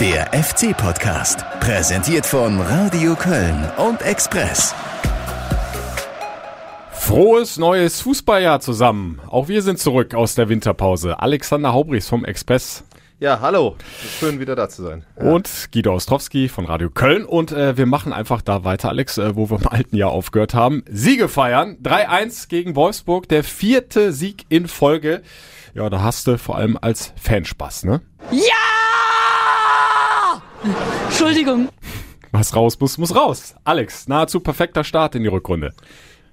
Der FC-Podcast, präsentiert von Radio Köln und Express. Frohes neues Fußballjahr zusammen. Auch wir sind zurück aus der Winterpause. Alexander Haubrichs vom Express. Ja, hallo. Schön wieder da zu sein. Ja. Und Guido Ostrowski von Radio Köln. Und äh, wir machen einfach da weiter, Alex, äh, wo wir im alten Jahr aufgehört haben. Siege feiern. 3-1 gegen Wolfsburg. Der vierte Sieg in Folge. Ja, da hast du vor allem als Fanspaß, ne? Ja! Entschuldigung. Was raus muss, muss raus. Alex, nahezu perfekter Start in die Rückrunde.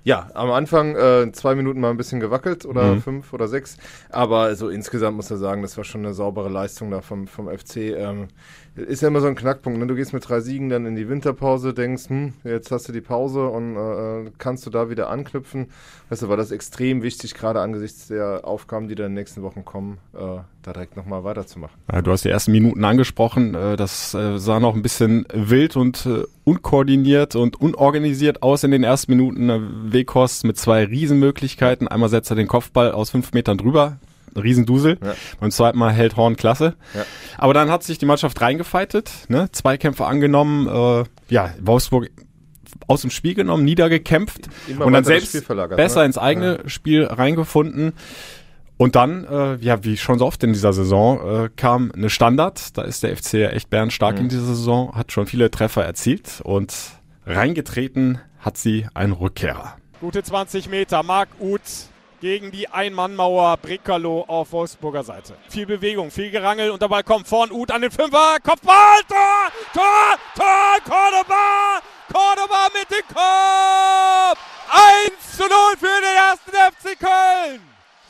Ja, am Anfang äh, zwei Minuten mal ein bisschen gewackelt oder mhm. fünf oder sechs. Aber so insgesamt muss man sagen, das war schon eine saubere Leistung da vom, vom FC. Ähm, ist ja immer so ein Knackpunkt. Ne? Du gehst mit drei Siegen dann in die Winterpause, denkst, hm, jetzt hast du die Pause und äh, kannst du da wieder anknüpfen. Weißt du, war das extrem wichtig, gerade angesichts der Aufgaben, die da in den nächsten Wochen kommen, äh, da direkt nochmal weiterzumachen. Ja, du hast die ersten Minuten angesprochen. Äh, das äh, sah noch ein bisschen wild und äh, unkoordiniert und unorganisiert aus in den ersten Minuten. Weghorst mit zwei Riesenmöglichkeiten. Einmal setzt er den Kopfball aus fünf Metern drüber, Riesendusel. Ja. Beim zweiten Mal hält Horn klasse. Ja. Aber dann hat sich die Mannschaft reingefeitet, ne? zwei Kämpfe angenommen. Äh, ja, Wolfsburg aus dem Spiel genommen, niedergekämpft Immer und dann selbst besser ne? ins eigene ja. Spiel reingefunden. Und dann, äh, ja, wie schon so oft in dieser Saison, äh, kam eine Standard. Da ist der FC ja echt bärenstark mhm. in dieser Saison, hat schon viele Treffer erzielt und reingetreten hat sie ein Rückkehrer. Gute 20 Meter, Marc Uth gegen die Ein-Mann-Mauer Brickerlo auf Wolfsburger Seite. Viel Bewegung, viel Gerangel und dabei kommt vorn Uth an den Fünfer. Kopfball, Tor, Tor, Tor, Cordoba, Cordoba mit dem Kopf. 1 zu 0 für den ersten FC Köln.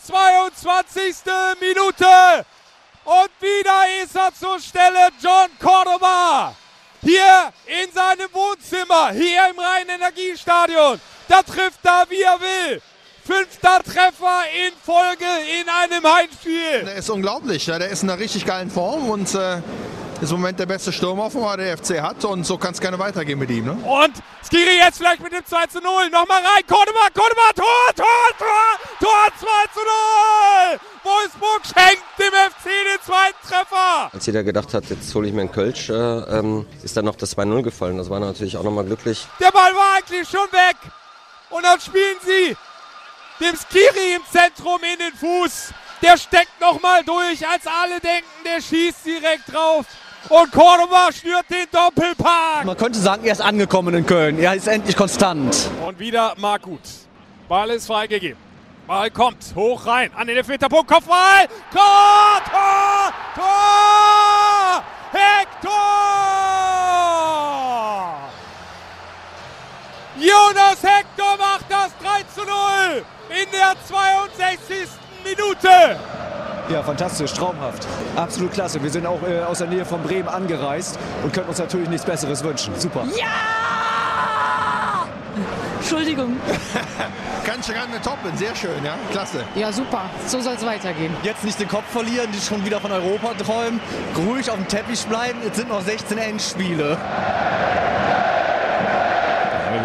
22. Minute. Und wieder ist er zur Stelle John Cordoba. Hier in seinem Wohnzimmer, hier im Rhein-Energiestadion. Da trifft er, wie er will. Fünfter Treffer in Folge in einem Heimspiel. Der ist unglaublich. Ja, der ist in einer richtig geilen Form und äh, ist im Moment der beste Stürmer, den der FC hat. Und so kann es gerne weitergehen mit ihm. Ne? Und Skiri jetzt vielleicht mit dem 2 zu 0. Nochmal rein. Cordoba, Cordoba, Tor, Tor, Tor, Tor 2 zu 0. Wolfsburg schenkt dem FC den zweiten Treffer. Als jeder gedacht hat, jetzt hole ich mir einen Kölsch, äh, ähm, ist dann noch das 2-0 gefallen. Das war natürlich auch nochmal glücklich. Der Ball war eigentlich schon weg. Und dann spielen sie dem Skiri im Zentrum in den Fuß. Der steckt nochmal durch, als alle denken, der schießt direkt drauf. Und Cordoba schnürt den Doppelpark. Man könnte sagen, er ist angekommen in Köln. Er ist endlich konstant. Und wieder Markut. Ball ist freigegeben. Ball kommt hoch rein an den Elfmeterpunkt. Kopfball. Tor! Tor! Tor! Hector! Jonas Hector macht das 3 zu 0 in der 62. Minute. Ja, fantastisch, traumhaft. Absolut klasse. Wir sind auch äh, aus der Nähe von Bremen angereist und können uns natürlich nichts Besseres wünschen. Super. Ja! Entschuldigung. Kannst du gerne toppen, sehr schön, ja, klasse. Ja, super, so soll es weitergehen. Jetzt nicht den Kopf verlieren, die schon wieder von Europa träumen, ruhig auf dem Teppich bleiben, jetzt sind noch 16 Endspiele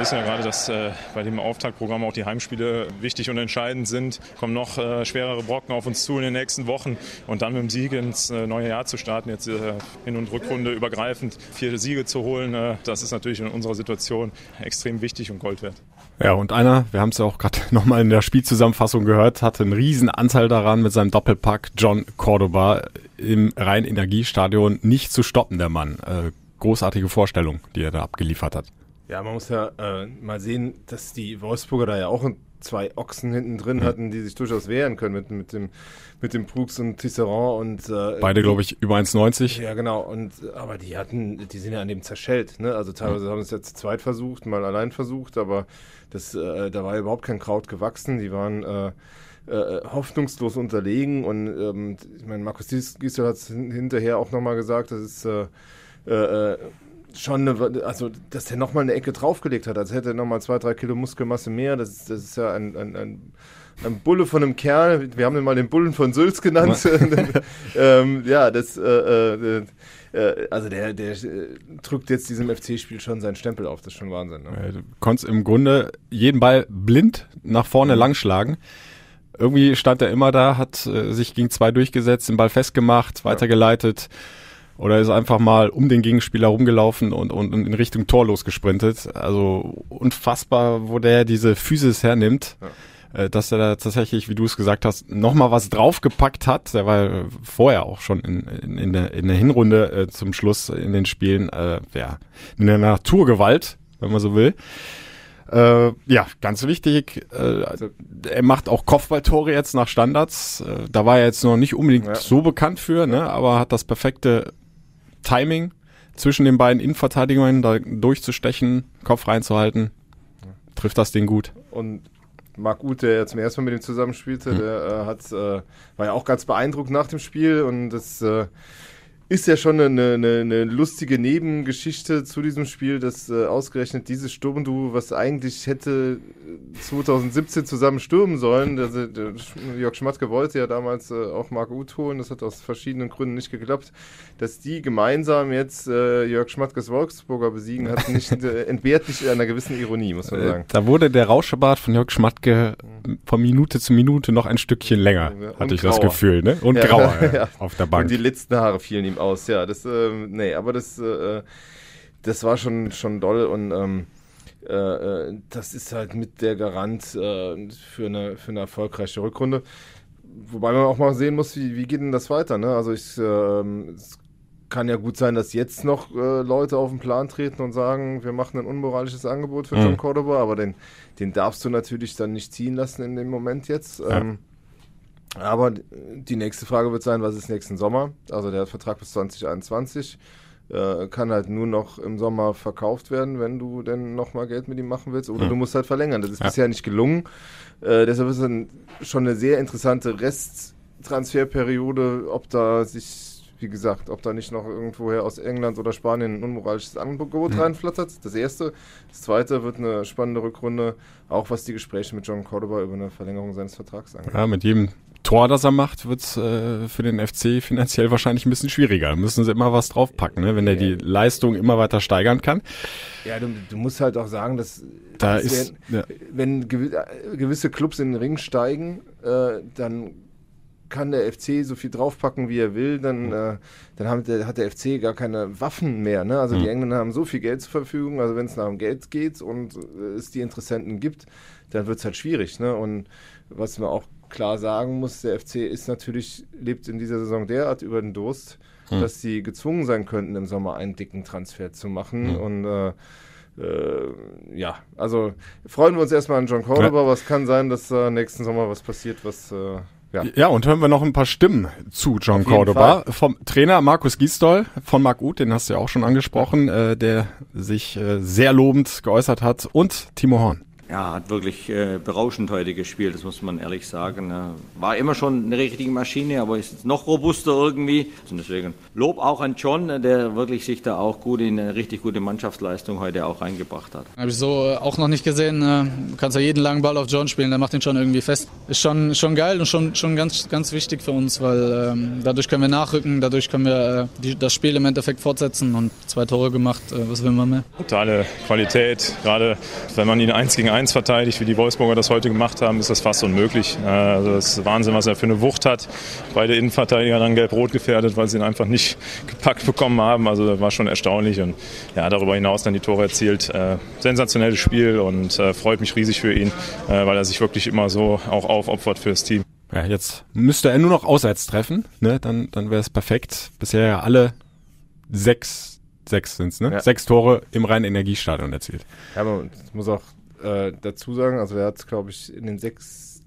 wissen ja gerade, dass äh, bei dem Auftaktprogramm auch die Heimspiele wichtig und entscheidend sind. Kommen noch äh, schwerere Brocken auf uns zu in den nächsten Wochen und dann mit dem Sieg ins äh, neue Jahr zu starten, jetzt äh, Hin- und Rückrunde übergreifend vier Siege zu holen, äh, das ist natürlich in unserer Situation extrem wichtig und Gold wert. Ja, und einer, wir haben es ja auch gerade nochmal in der Spielzusammenfassung gehört, hatte einen riesen Anteil daran, mit seinem Doppelpack John Cordoba im Rhein-Energiestadion nicht zu stoppen, der Mann. Äh, großartige Vorstellung, die er da abgeliefert hat. Ja, man muss ja äh, mal sehen, dass die Wolfsburger da ja auch zwei Ochsen hinten drin mhm. hatten, die sich durchaus wehren können mit, mit dem mit dem Brooks und Tisserand und äh, beide glaube ich über 1,90. Ja genau und aber die hatten, die sind ja an dem zerschellt, ne? Also teilweise mhm. haben es jetzt zweit versucht, mal allein versucht, aber das äh, da war überhaupt kein Kraut gewachsen. Die waren äh, äh, hoffnungslos unterlegen und ähm, ich meine Markus Gisdol hat es hinterher auch nochmal gesagt, das ist äh, äh, schon, eine, also dass er nochmal eine Ecke draufgelegt hat, als hätte er nochmal zwei, drei Kilo Muskelmasse mehr. Das, ist, das ist ja ein, ein, ein, ein, Bulle von einem Kerl. Wir haben ihn mal den Bullen von Sülz genannt. ähm, ja, das, äh, äh, äh, also der, der äh, drückt jetzt diesem FC-Spiel schon seinen Stempel auf. Das ist schon Wahnsinn. Ne? Du konntest im Grunde jeden Ball blind nach vorne mhm. langschlagen. Irgendwie stand er immer da, hat äh, sich gegen zwei durchgesetzt, den Ball festgemacht, weitergeleitet. Ja oder ist einfach mal um den Gegenspieler rumgelaufen und, und, und in Richtung Tor losgesprintet. Also unfassbar, wo der diese Physis hernimmt. Ja. Äh, dass er da tatsächlich, wie du es gesagt hast, nochmal was draufgepackt hat. Der war vorher auch schon in, in, in, der, in der Hinrunde äh, zum Schluss in den Spielen äh, ja, eine Naturgewalt, wenn man so will. Äh, ja, ganz wichtig, äh, also, er macht auch Kopfballtore jetzt nach Standards. Äh, da war er jetzt noch nicht unbedingt ja. so bekannt für, ne, aber hat das perfekte Timing zwischen den beiden Innenverteidigungen da durchzustechen, Kopf reinzuhalten. Trifft das den gut. Und Marc Uth, der ja zum ersten Mal mit ihm zusammenspielte, hm. der äh, hat, äh, war ja auch ganz beeindruckt nach dem Spiel und das äh, ist ja schon eine, eine, eine, lustige Nebengeschichte zu diesem Spiel, dass äh, ausgerechnet dieses Sturmduo, was eigentlich hätte 2017 äh, zusammen stürmen sollen, der Jörg Schmatke wollte ja damals äh, auch Marc Uth holen, das hat aus verschiedenen Gründen nicht geklappt, dass die gemeinsam jetzt äh, Jörg Schmatkes Wolfsburger besiegen, hat nicht, äh, entbehrt nicht einer gewissen Ironie, muss man äh, sagen. Da wurde der Rauschebart von Jörg Schmatke von Minute zu Minute noch ein Stückchen länger, ja, hatte ich grauer. das Gefühl, ne? Und ja, grauer ja. auf der Bank. Und die letzten Haare fielen ihm aus, ja. Das, ähm, nee, aber das, äh, das war schon, schon doll und ähm, äh, äh, das ist halt mit der Garant äh, für, eine, für eine erfolgreiche Rückrunde. Wobei man auch mal sehen muss, wie, wie geht denn das weiter, ne? Also ich, ähm, es kann ja gut sein, dass jetzt noch äh, Leute auf den Plan treten und sagen, wir machen ein unmoralisches Angebot für mhm. John Cordoba, aber den, den darfst du natürlich dann nicht ziehen lassen in dem Moment jetzt. Ja. Aber die nächste Frage wird sein, was ist nächsten Sommer? Also der Vertrag bis 2021 äh, kann halt nur noch im Sommer verkauft werden, wenn du denn nochmal Geld mit ihm machen willst. Oder mhm. du musst halt verlängern. Das ist ja. bisher nicht gelungen. Äh, deshalb ist es schon eine sehr interessante Resttransferperiode, ob da sich wie gesagt, ob da nicht noch irgendwoher aus England oder Spanien ein unmoralisches Angebot mhm. reinflattert. Das erste. Das zweite wird eine spannende Rückrunde, auch was die Gespräche mit John Cordoba über eine Verlängerung seines Vertrags angeht. Ja, mit jedem Tor, das er macht, wird es äh, für den FC finanziell wahrscheinlich ein bisschen schwieriger. Da müssen sie immer was draufpacken, ne? wenn er die Leistung immer weiter steigern kann. Ja, du, du musst halt auch sagen, dass da ist, wenn, ja. wenn gewisse Clubs in den Ring steigen, äh, dann kann der FC so viel draufpacken, wie er will, dann, äh, dann hat der, hat der FC gar keine Waffen mehr. Ne? Also mhm. die Engländer haben so viel Geld zur Verfügung, also wenn es nach dem Geld geht und äh, es die Interessenten gibt, dann wird es halt schwierig. Ne? Und was man auch klar sagen muss, der FC ist natürlich, lebt in dieser Saison derart über den Durst, mhm. dass sie gezwungen sein könnten, im Sommer einen dicken Transfer zu machen. Mhm. Und äh, äh, ja, also freuen wir uns erstmal an John Cordoba, ja. es kann sein, dass äh, nächsten Sommer was passiert, was äh, ja. ja, und hören wir noch ein paar Stimmen zu John Cordoba. Vom Trainer Markus Gisdol von Marc Uth, den hast du ja auch schon angesprochen, äh, der sich äh, sehr lobend geäußert hat. Und Timo Horn ja, hat wirklich äh, berauschend heute gespielt, das muss man ehrlich sagen. War immer schon eine richtige Maschine, aber ist jetzt noch robuster irgendwie. Und deswegen Lob auch an John, der wirklich sich da auch gut in eine richtig gute Mannschaftsleistung heute auch reingebracht hat. Habe ich so äh, auch noch nicht gesehen. Äh, du kannst ja jeden langen Ball auf John spielen, der macht ihn schon irgendwie fest. Ist schon, schon geil und schon, schon ganz, ganz wichtig für uns, weil ähm, dadurch können wir nachrücken, dadurch können wir äh, die, das Spiel im Endeffekt fortsetzen und zwei Tore gemacht. Äh, was will man mehr? Totale Qualität, gerade wenn man ihn eins gegen eins 1 verteidigt, wie die Wolfsburger das heute gemacht haben, ist das fast unmöglich. Äh, also das ist Wahnsinn, was er für eine Wucht hat. Beide Innenverteidiger dann gelb-rot gefährdet, weil sie ihn einfach nicht gepackt bekommen haben. Also das war schon erstaunlich und ja, darüber hinaus dann die Tore erzielt. Äh, sensationelles Spiel und äh, freut mich riesig für ihn, äh, weil er sich wirklich immer so auch aufopfert fürs Team. Ja, jetzt müsste er nur noch auswärts treffen, ne? Dann, dann wäre es perfekt. Bisher ja alle sechs, sechs sind's, ne? Ja. Sechs Tore im reinen Energiestadion erzielt. Ja, man muss auch äh, dazu sagen, also er hat, glaube ich, in den sechs,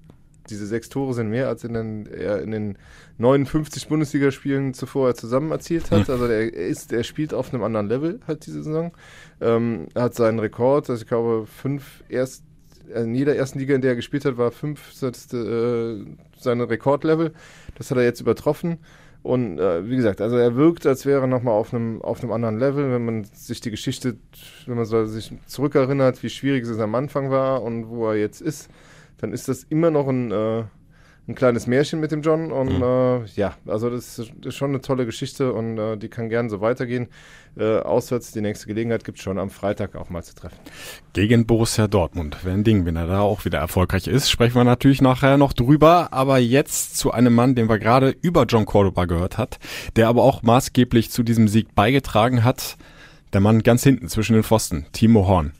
diese sechs Tore sind mehr, als in den, er in den 59 Bundesligaspielen zuvor er zusammen erzielt hat. Also er ist, er spielt auf einem anderen Level halt diese Saison. Ähm, er hat seinen Rekord, also ich glaube, fünf erst in jeder ersten Liga, in der er gespielt hat, war fünf äh, seine Rekordlevel. Das hat er jetzt übertroffen. Und äh, wie gesagt, also er wirkt, als wäre er nochmal auf einem, auf anderen Level, wenn man sich die Geschichte, wenn man so sich zurückerinnert, wie schwierig es am Anfang war und wo er jetzt ist, dann ist das immer noch ein, äh, ein kleines Märchen mit dem John und mhm. äh, ja, also das ist schon eine tolle Geschichte und äh, die kann gerne so weitergehen. Äh, auswärts die nächste Gelegenheit gibt es schon am Freitag auch mal zu treffen. Gegen Borussia Dortmund wäre ein Ding, wenn er da auch wieder erfolgreich ist. Sprechen wir natürlich nachher noch drüber, aber jetzt zu einem Mann, den wir gerade über John Cordoba gehört hat, der aber auch maßgeblich zu diesem Sieg beigetragen hat. Der Mann ganz hinten zwischen den Pfosten, Timo Horn.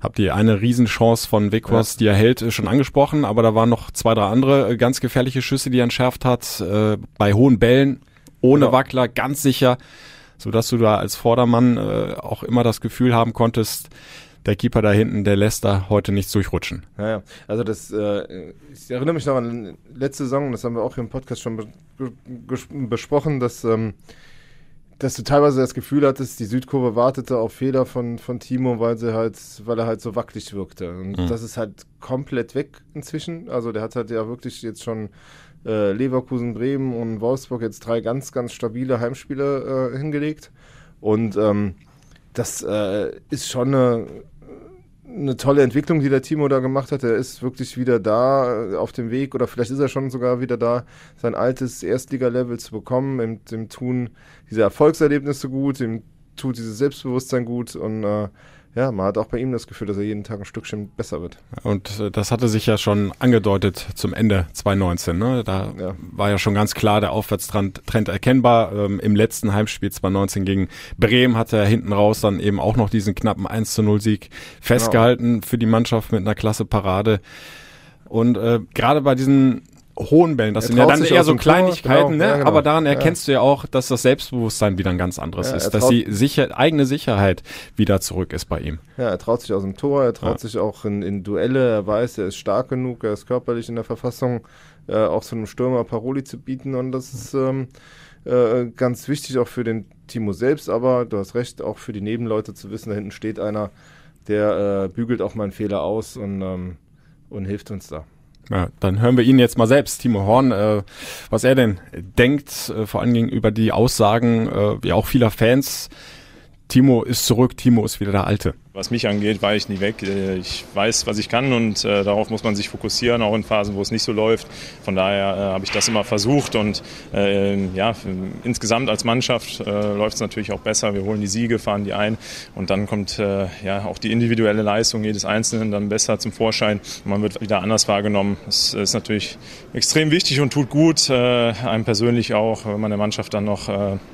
Habt ihr eine Riesenchance von Weghorst, ja. die er hält, äh, schon angesprochen, aber da waren noch zwei, drei andere äh, ganz gefährliche Schüsse, die er entschärft hat, äh, bei hohen Bällen, ohne genau. Wackler, ganz sicher, so dass du da als Vordermann äh, auch immer das Gefühl haben konntest, der Keeper da hinten, der lässt da heute nichts durchrutschen. Ja, ja. Also das, äh, ich erinnere mich noch an letzte Saison, das haben wir auch im Podcast schon be besprochen, dass ähm, dass du teilweise das Gefühl hattest, die Südkurve wartete auf Fehler von, von Timo, weil sie halt, weil er halt so wackelig wirkte. Und mhm. das ist halt komplett weg inzwischen. Also der hat halt ja wirklich jetzt schon äh, Leverkusen, Bremen und Wolfsburg jetzt drei ganz, ganz stabile Heimspiele äh, hingelegt. Und ähm, das äh, ist schon eine eine tolle Entwicklung, die der Timo da gemacht hat. Er ist wirklich wieder da äh, auf dem Weg oder vielleicht ist er schon sogar wieder da, sein altes Erstliga-Level zu bekommen. Dem, dem tun diese Erfolgserlebnisse gut, dem tut dieses Selbstbewusstsein gut und äh, ja, man hat auch bei ihm das Gefühl, dass er jeden Tag ein Stückchen besser wird. Und äh, das hatte sich ja schon angedeutet zum Ende 2019. Ne? Da ja. war ja schon ganz klar der Aufwärtstrend Trend erkennbar. Ähm, Im letzten Heimspiel 2019 gegen Bremen hatte er hinten raus dann eben auch noch diesen knappen 1 zu 0 Sieg festgehalten genau. für die Mannschaft mit einer klasse Parade. Und äh, gerade bei diesen hohen Bällen. Das er sind ja dann eher so Kleinigkeiten, genau, ne? Ja, genau. aber daran erkennst ja. du ja auch, dass das Selbstbewusstsein wieder ein ganz anderes ist, dass die sicher, eigene Sicherheit wieder zurück ist bei ihm. Ja, er traut sich aus dem Tor, er traut sich auch in, in, Duelle, er weiß, er ist stark genug, er ist körperlich in der Verfassung, äh, auch so einem Stürmer Paroli zu bieten und das ist ähm, äh, ganz wichtig auch für den Timo selbst, aber du hast recht, auch für die Nebenleute zu wissen, da hinten steht einer, der äh, bügelt auch mal einen Fehler aus und, ähm, und hilft uns da. Ja, dann hören wir ihn jetzt mal selbst, Timo Horn, äh, was er denn denkt, äh, vor allen Dingen über die Aussagen, äh, wie auch vieler Fans. Timo ist zurück, Timo ist wieder der Alte. Was mich angeht, war ich nie weg. Äh, ich weiß, was ich kann und äh, darauf muss man sich fokussieren, auch in Phasen, wo es nicht so läuft. Von daher äh, habe ich das immer versucht und äh, ja, insgesamt als Mannschaft äh, läuft es natürlich auch besser. Wir holen die Siege, fahren die ein und dann kommt äh, ja auch die individuelle Leistung jedes Einzelnen dann besser zum Vorschein. Man wird wieder anders wahrgenommen. Das ist natürlich extrem wichtig und tut gut, einem persönlich auch, wenn man der Mannschaft dann noch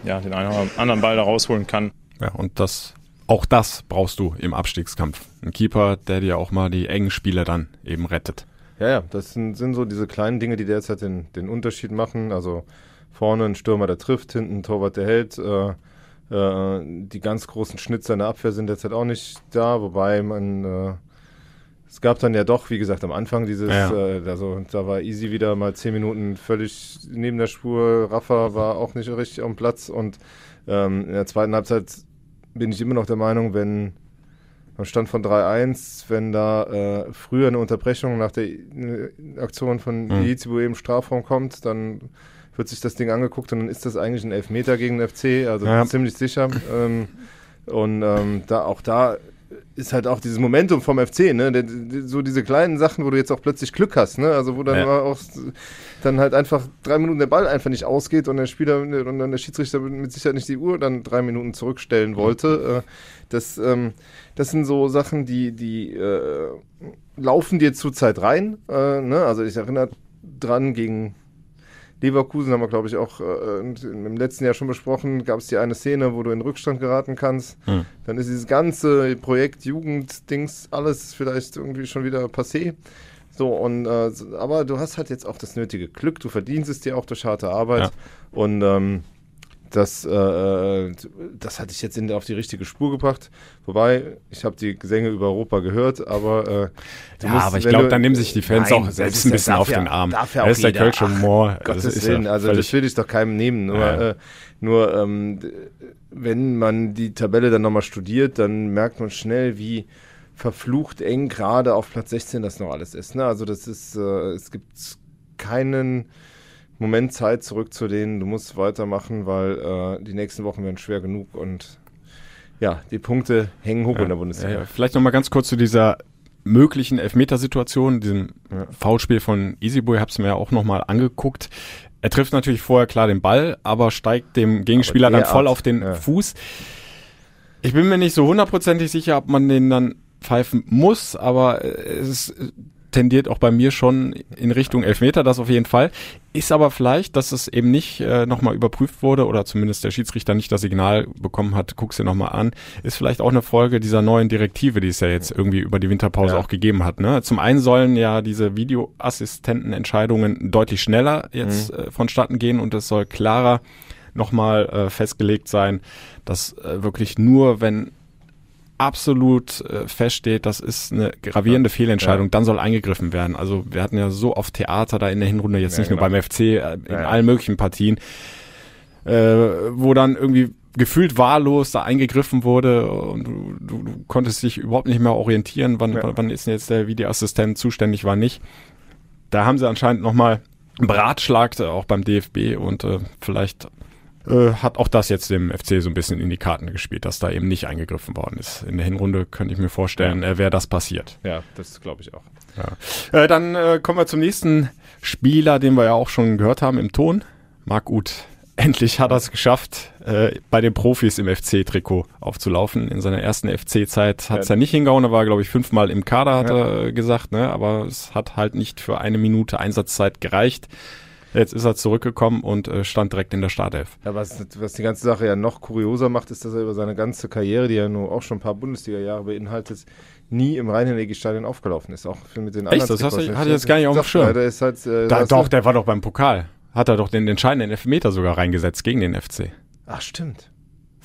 ja, den einen oder anderen Ball da rausholen kann. Ja, und das auch das brauchst du im Abstiegskampf. Ein Keeper, der dir auch mal die engen Spiele dann eben rettet. Ja, ja, das sind, sind so diese kleinen Dinge, die derzeit den, den Unterschied machen. Also vorne ein Stürmer, der trifft, hinten ein Torwart, der hält. Äh, äh, die ganz großen Schnitzer in der Abwehr sind derzeit auch nicht da, wobei man äh, es gab dann ja doch, wie gesagt, am Anfang dieses, ja. äh, also da war Easy wieder mal zehn Minuten völlig neben der Spur. Rafa war auch nicht richtig am Platz und ähm, in der zweiten Halbzeit bin ich immer noch der Meinung, wenn am Stand von 3-1, wenn da äh, früher eine Unterbrechung nach der äh, Aktion von mhm. Yizibu im Strafraum kommt, dann wird sich das Ding angeguckt und dann ist das eigentlich ein Elfmeter gegen den FC, also ja. ziemlich sicher. Ähm, und ähm, da auch da ist halt auch dieses Momentum vom FC, ne? So diese kleinen Sachen, wo du jetzt auch plötzlich Glück hast, ne? Also wo dann ja. auch dann halt einfach drei Minuten der Ball einfach nicht ausgeht und der Spieler und dann der Schiedsrichter mit Sicherheit nicht die Uhr dann drei Minuten zurückstellen wollte. Äh, das, ähm, das sind so Sachen, die, die äh, laufen dir zurzeit rein. Äh, ne? Also ich erinnere dran gegen Leverkusen haben wir, glaube ich, auch äh, im letzten Jahr schon besprochen, gab es die eine Szene, wo du in Rückstand geraten kannst. Hm. Dann ist dieses ganze Projekt Jugend-Dings alles vielleicht irgendwie schon wieder passé. So, und äh, aber du hast halt jetzt auch das nötige Glück, du verdienst es dir auch durch harte Arbeit. Ja. Und ähm, das, äh, äh, das hatte ich jetzt in, auf die richtige Spur gebracht. Wobei, ich habe die Gesänge über Europa gehört, aber äh, Ja, musst, aber ich glaube, dann nehmen sich die Fans nein, auch selbst ein bisschen auf ja, den Arm. Darf ja das ist der Kölsche Humor. Gottes das Willen, also das will ich doch keinem nehmen. Nur, ja. äh, nur ähm, wenn man die Tabelle dann nochmal studiert, dann merkt man schnell, wie verflucht eng gerade auf Platz 16 das noch alles ist. Ne? Also das ist, äh, es gibt keinen Moment Zeit zurückzulehnen. Du musst weitermachen, weil äh, die nächsten Wochen werden schwer genug und ja, die Punkte hängen hoch ja, in der Bundesliga. Ja, vielleicht nochmal ganz kurz zu dieser möglichen Elfmetersituationen, diesem ja. Foulspiel von Easyboy, hab's mir ja auch nochmal angeguckt. Er trifft natürlich vorher klar den Ball, aber steigt dem Gegenspieler dann voll Art, auf den ja. Fuß. Ich bin mir nicht so hundertprozentig sicher, ob man den dann pfeifen muss, aber es tendiert auch bei mir schon in Richtung Elfmeter, das auf jeden Fall. Ist aber vielleicht, dass es eben nicht äh, nochmal überprüft wurde oder zumindest der Schiedsrichter nicht das Signal bekommen hat, guck's dir nochmal an, ist vielleicht auch eine Folge dieser neuen Direktive, die es ja jetzt irgendwie über die Winterpause ja. auch gegeben hat. Ne? Zum einen sollen ja diese Videoassistentenentscheidungen deutlich schneller jetzt mhm. äh, vonstatten gehen und es soll klarer nochmal äh, festgelegt sein, dass äh, wirklich nur, wenn absolut äh, feststeht, das ist eine gravierende ja. Fehlentscheidung, ja. dann soll eingegriffen werden. Also wir hatten ja so oft Theater da in der Hinrunde, jetzt ja, nicht genau. nur beim FC, äh, in allen möglichen Partien, äh, wo dann irgendwie gefühlt wahllos da eingegriffen wurde und du, du, du konntest dich überhaupt nicht mehr orientieren, wann, wann ist denn jetzt der Videoassistent zuständig, war nicht. Da haben sie anscheinend nochmal beratschlagt, auch beim DFB und äh, vielleicht äh, hat auch das jetzt dem FC so ein bisschen in die Karten gespielt, dass da eben nicht eingegriffen worden ist. In der Hinrunde könnte ich mir vorstellen, äh, wäre das passiert. Ja, das glaube ich auch. Ja. Äh, dann äh, kommen wir zum nächsten Spieler, den wir ja auch schon gehört haben im Ton. Marc Uth. Endlich hat er es geschafft, äh, bei den Profis im FC-Trikot aufzulaufen. In seiner ersten FC-Zeit hat es ja. ja nicht hingehauen. Er war, glaube ich, fünfmal im Kader, hat ja. er gesagt. Ne? Aber es hat halt nicht für eine Minute Einsatzzeit gereicht. Jetzt ist er zurückgekommen und äh, stand direkt in der Startelf. Ja, was, was die ganze Sache ja noch kurioser macht, ist, dass er über seine ganze Karriere, die ja nur auch schon ein paar Bundesliga-Jahre beinhaltet, nie im Rhein-Stadion aufgelaufen ist. Auch für mit den Echt? Das hast du, hatte ich jetzt gar nicht auf dem Schirm. Der ist halt, äh, da, doch, der war doch beim Pokal. Hat er doch den entscheidenden Elfmeter sogar reingesetzt gegen den FC. Ach, stimmt.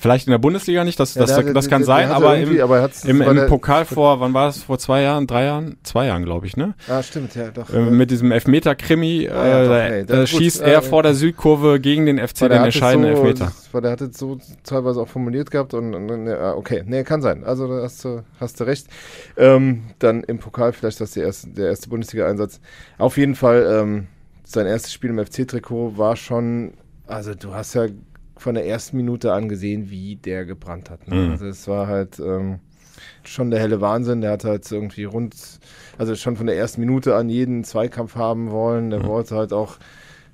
Vielleicht in der Bundesliga nicht, das, ja, das, das, das kann sein, aber im, aber im, im Pokal vor, wann war es, vor zwei Jahren, drei Jahren? Zwei Jahren, glaube ich, ne? Ah, stimmt, ja, doch. Äh, mit diesem Elfmeter-Krimi, ah, ja, äh, da, schießt er äh, vor der Südkurve gegen den FC den entscheidenden so, Elfmeter. Weil der hat es so teilweise auch formuliert gehabt und, und ja, okay, nee, kann sein. Also da hast du, hast du recht. Ähm, dann im Pokal vielleicht das der erste, der erste Bundesliga-Einsatz. Auf jeden Fall, ähm, sein erstes Spiel im FC-Trikot war schon, also du hast ja von der ersten Minute an gesehen, wie der gebrannt hat. Ne? Mhm. Also es war halt ähm, schon der helle Wahnsinn. Der hat halt irgendwie rund, also schon von der ersten Minute an jeden Zweikampf haben wollen. Der mhm. wollte halt auch,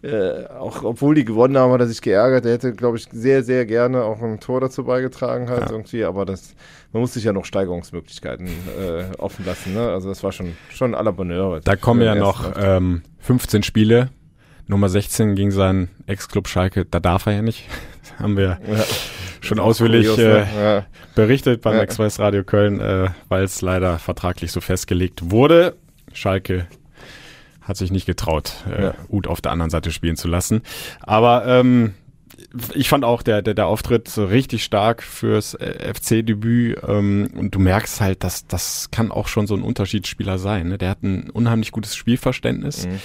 äh, auch obwohl die gewonnen haben, hat er sich geärgert. Der hätte, glaube ich, sehr, sehr gerne auch ein Tor dazu beigetragen halt ja. irgendwie. Aber das, man muss sich ja noch Steigerungsmöglichkeiten äh, offen lassen. Ne? Also das war schon, schon à la Bonheur. Da kommen ja noch ähm, 15 Spiele. Nummer 16 gegen seinen Ex-Club Schalke, da darf er ja nicht haben wir ja. schon ausführlich kurios, ne? äh, ja. berichtet beim ja. Express Radio Köln, äh, weil es leider vertraglich so festgelegt wurde. Schalke hat sich nicht getraut, äh, ja. Uth auf der anderen Seite spielen zu lassen. Aber ähm, ich fand auch der, der, der Auftritt richtig stark fürs äh, FC-Debüt ähm, und du merkst halt, dass das kann auch schon so ein Unterschiedsspieler sein. Ne? Der hat ein unheimlich gutes Spielverständnis. Mhm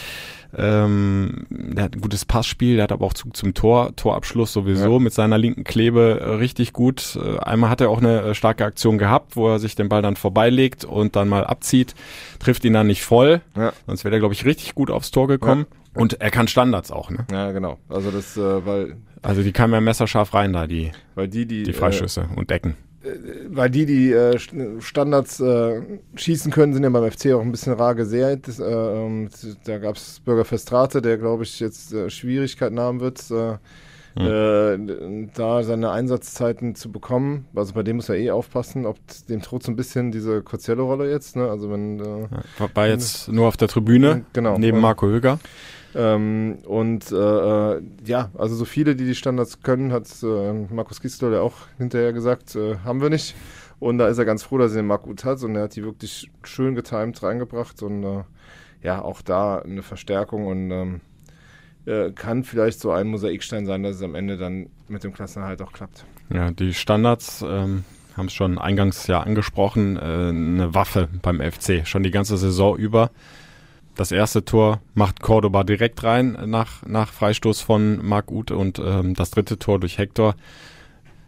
ähm, der hat ein gutes Passspiel, der hat aber auch Zug zum Tor, Torabschluss sowieso ja. mit seiner linken Klebe äh, richtig gut. Äh, einmal hat er auch eine äh, starke Aktion gehabt, wo er sich den Ball dann vorbeilegt und dann mal abzieht, trifft ihn dann nicht voll, ja. sonst wäre er glaube ich richtig gut aufs Tor gekommen. Ja. Und er kann Standards auch, ne? Ja, genau. Also das, äh, weil also die kamen ja messerscharf rein da, die, weil die, die, die Freischüsse äh, und Decken. Äh, weil die, die äh, Standards äh, schießen können, sind ja beim FC auch ein bisschen rar gesät. Das, äh, ähm, da gab es Bürger Festrate, der, glaube ich, jetzt äh, Schwierigkeiten haben wird, äh, mhm. da seine Einsatzzeiten zu bekommen. Also bei dem muss er eh aufpassen, ob dem droht so ein bisschen diese Cozello-Rolle jetzt. Ne? Also wenn, ja, war jetzt nur auf der Tribüne, genau, neben Marco Höger. Ähm, und äh, äh, ja, also so viele, die die Standards können, hat äh, Markus Gisdol ja auch hinterher gesagt, äh, haben wir nicht. Und da ist er ganz froh, dass er den Marc gut hat und er hat die wirklich schön getimed reingebracht und äh, ja, auch da eine Verstärkung und ähm, äh, kann vielleicht so ein Mosaikstein sein, dass es am Ende dann mit dem Klassenerhalt auch klappt. Ja, die Standards ähm, haben es schon eingangs ja angesprochen, eine Waffe beim FC, schon die ganze Saison über. Das erste Tor macht Cordoba direkt rein nach, nach Freistoß von Marc Uth und ähm, das dritte Tor durch Hector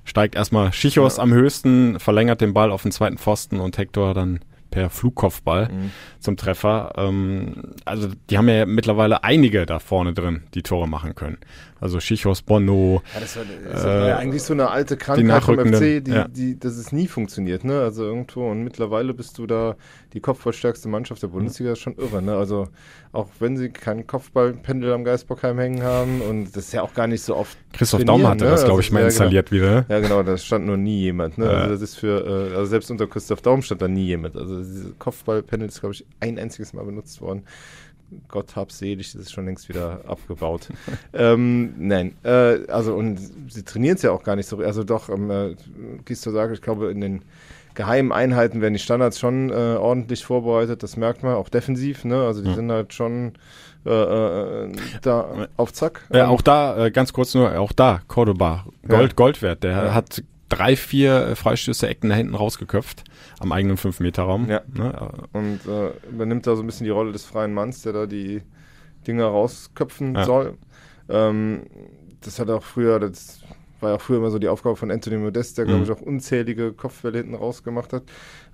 steigt erstmal Schichos ja. am höchsten, verlängert den Ball auf den zweiten Pfosten und Hector dann per Flugkopfball mhm. zum Treffer. Ähm, also die haben ja mittlerweile einige da vorne drin, die Tore machen können. Also Schichos, Bono. Ja, das war, das war ja eigentlich so eine alte Krankheit vom FC, die, ja. die, dass es nie funktioniert, ne? Also irgendwo und mittlerweile bist du da die kopfballstärkste Mannschaft der Bundesliga, ist schon irre, ne? Also auch wenn sie kein Kopfballpendel am Geisbockheim hängen haben und das ist ja auch gar nicht so oft. Christoph Daum hatte ne? das, glaube Also ich, mal ja, installiert genau. wieder. Ja, genau, da stand noch nie jemand, ne? Also das ist für, äh, also selbst unter Christoph Daum stand da nie jemand. Also diese Kopfballpendel ist, glaube ich, ein einziges Mal benutzt worden. Gott hab's selig, das ist schon längst wieder abgebaut. ähm, nein, äh, also und sie trainieren es ja auch gar nicht so. Also doch, ähm, äh, Gisto sagt, ich glaube, in den geheimen Einheiten werden die Standards schon äh, ordentlich vorbereitet, das merkt man, auch defensiv, ne? Also die Ja. sind halt schon äh, äh, da auf Zack. Ja, Ähm, auch da, äh, ganz kurz nur, auch da, Cordoba, Gold, Ja. Gold wert. Der Ja. hat drei, vier äh, Freistöße Ecken da hinten rausgeköpft am eigenen 5-Meter-Raum. Ja. Ne? Und äh, übernimmt da so ein bisschen die Rolle des freien Manns, der da die Dinger rausköpfen Ja. soll. Ähm, das hat auch früher, das war ja auch früher immer so die Aufgabe von Anthony Modest, der, glaube Mhm. ich, auch unzählige Kopfbälle hinten rausgemacht hat.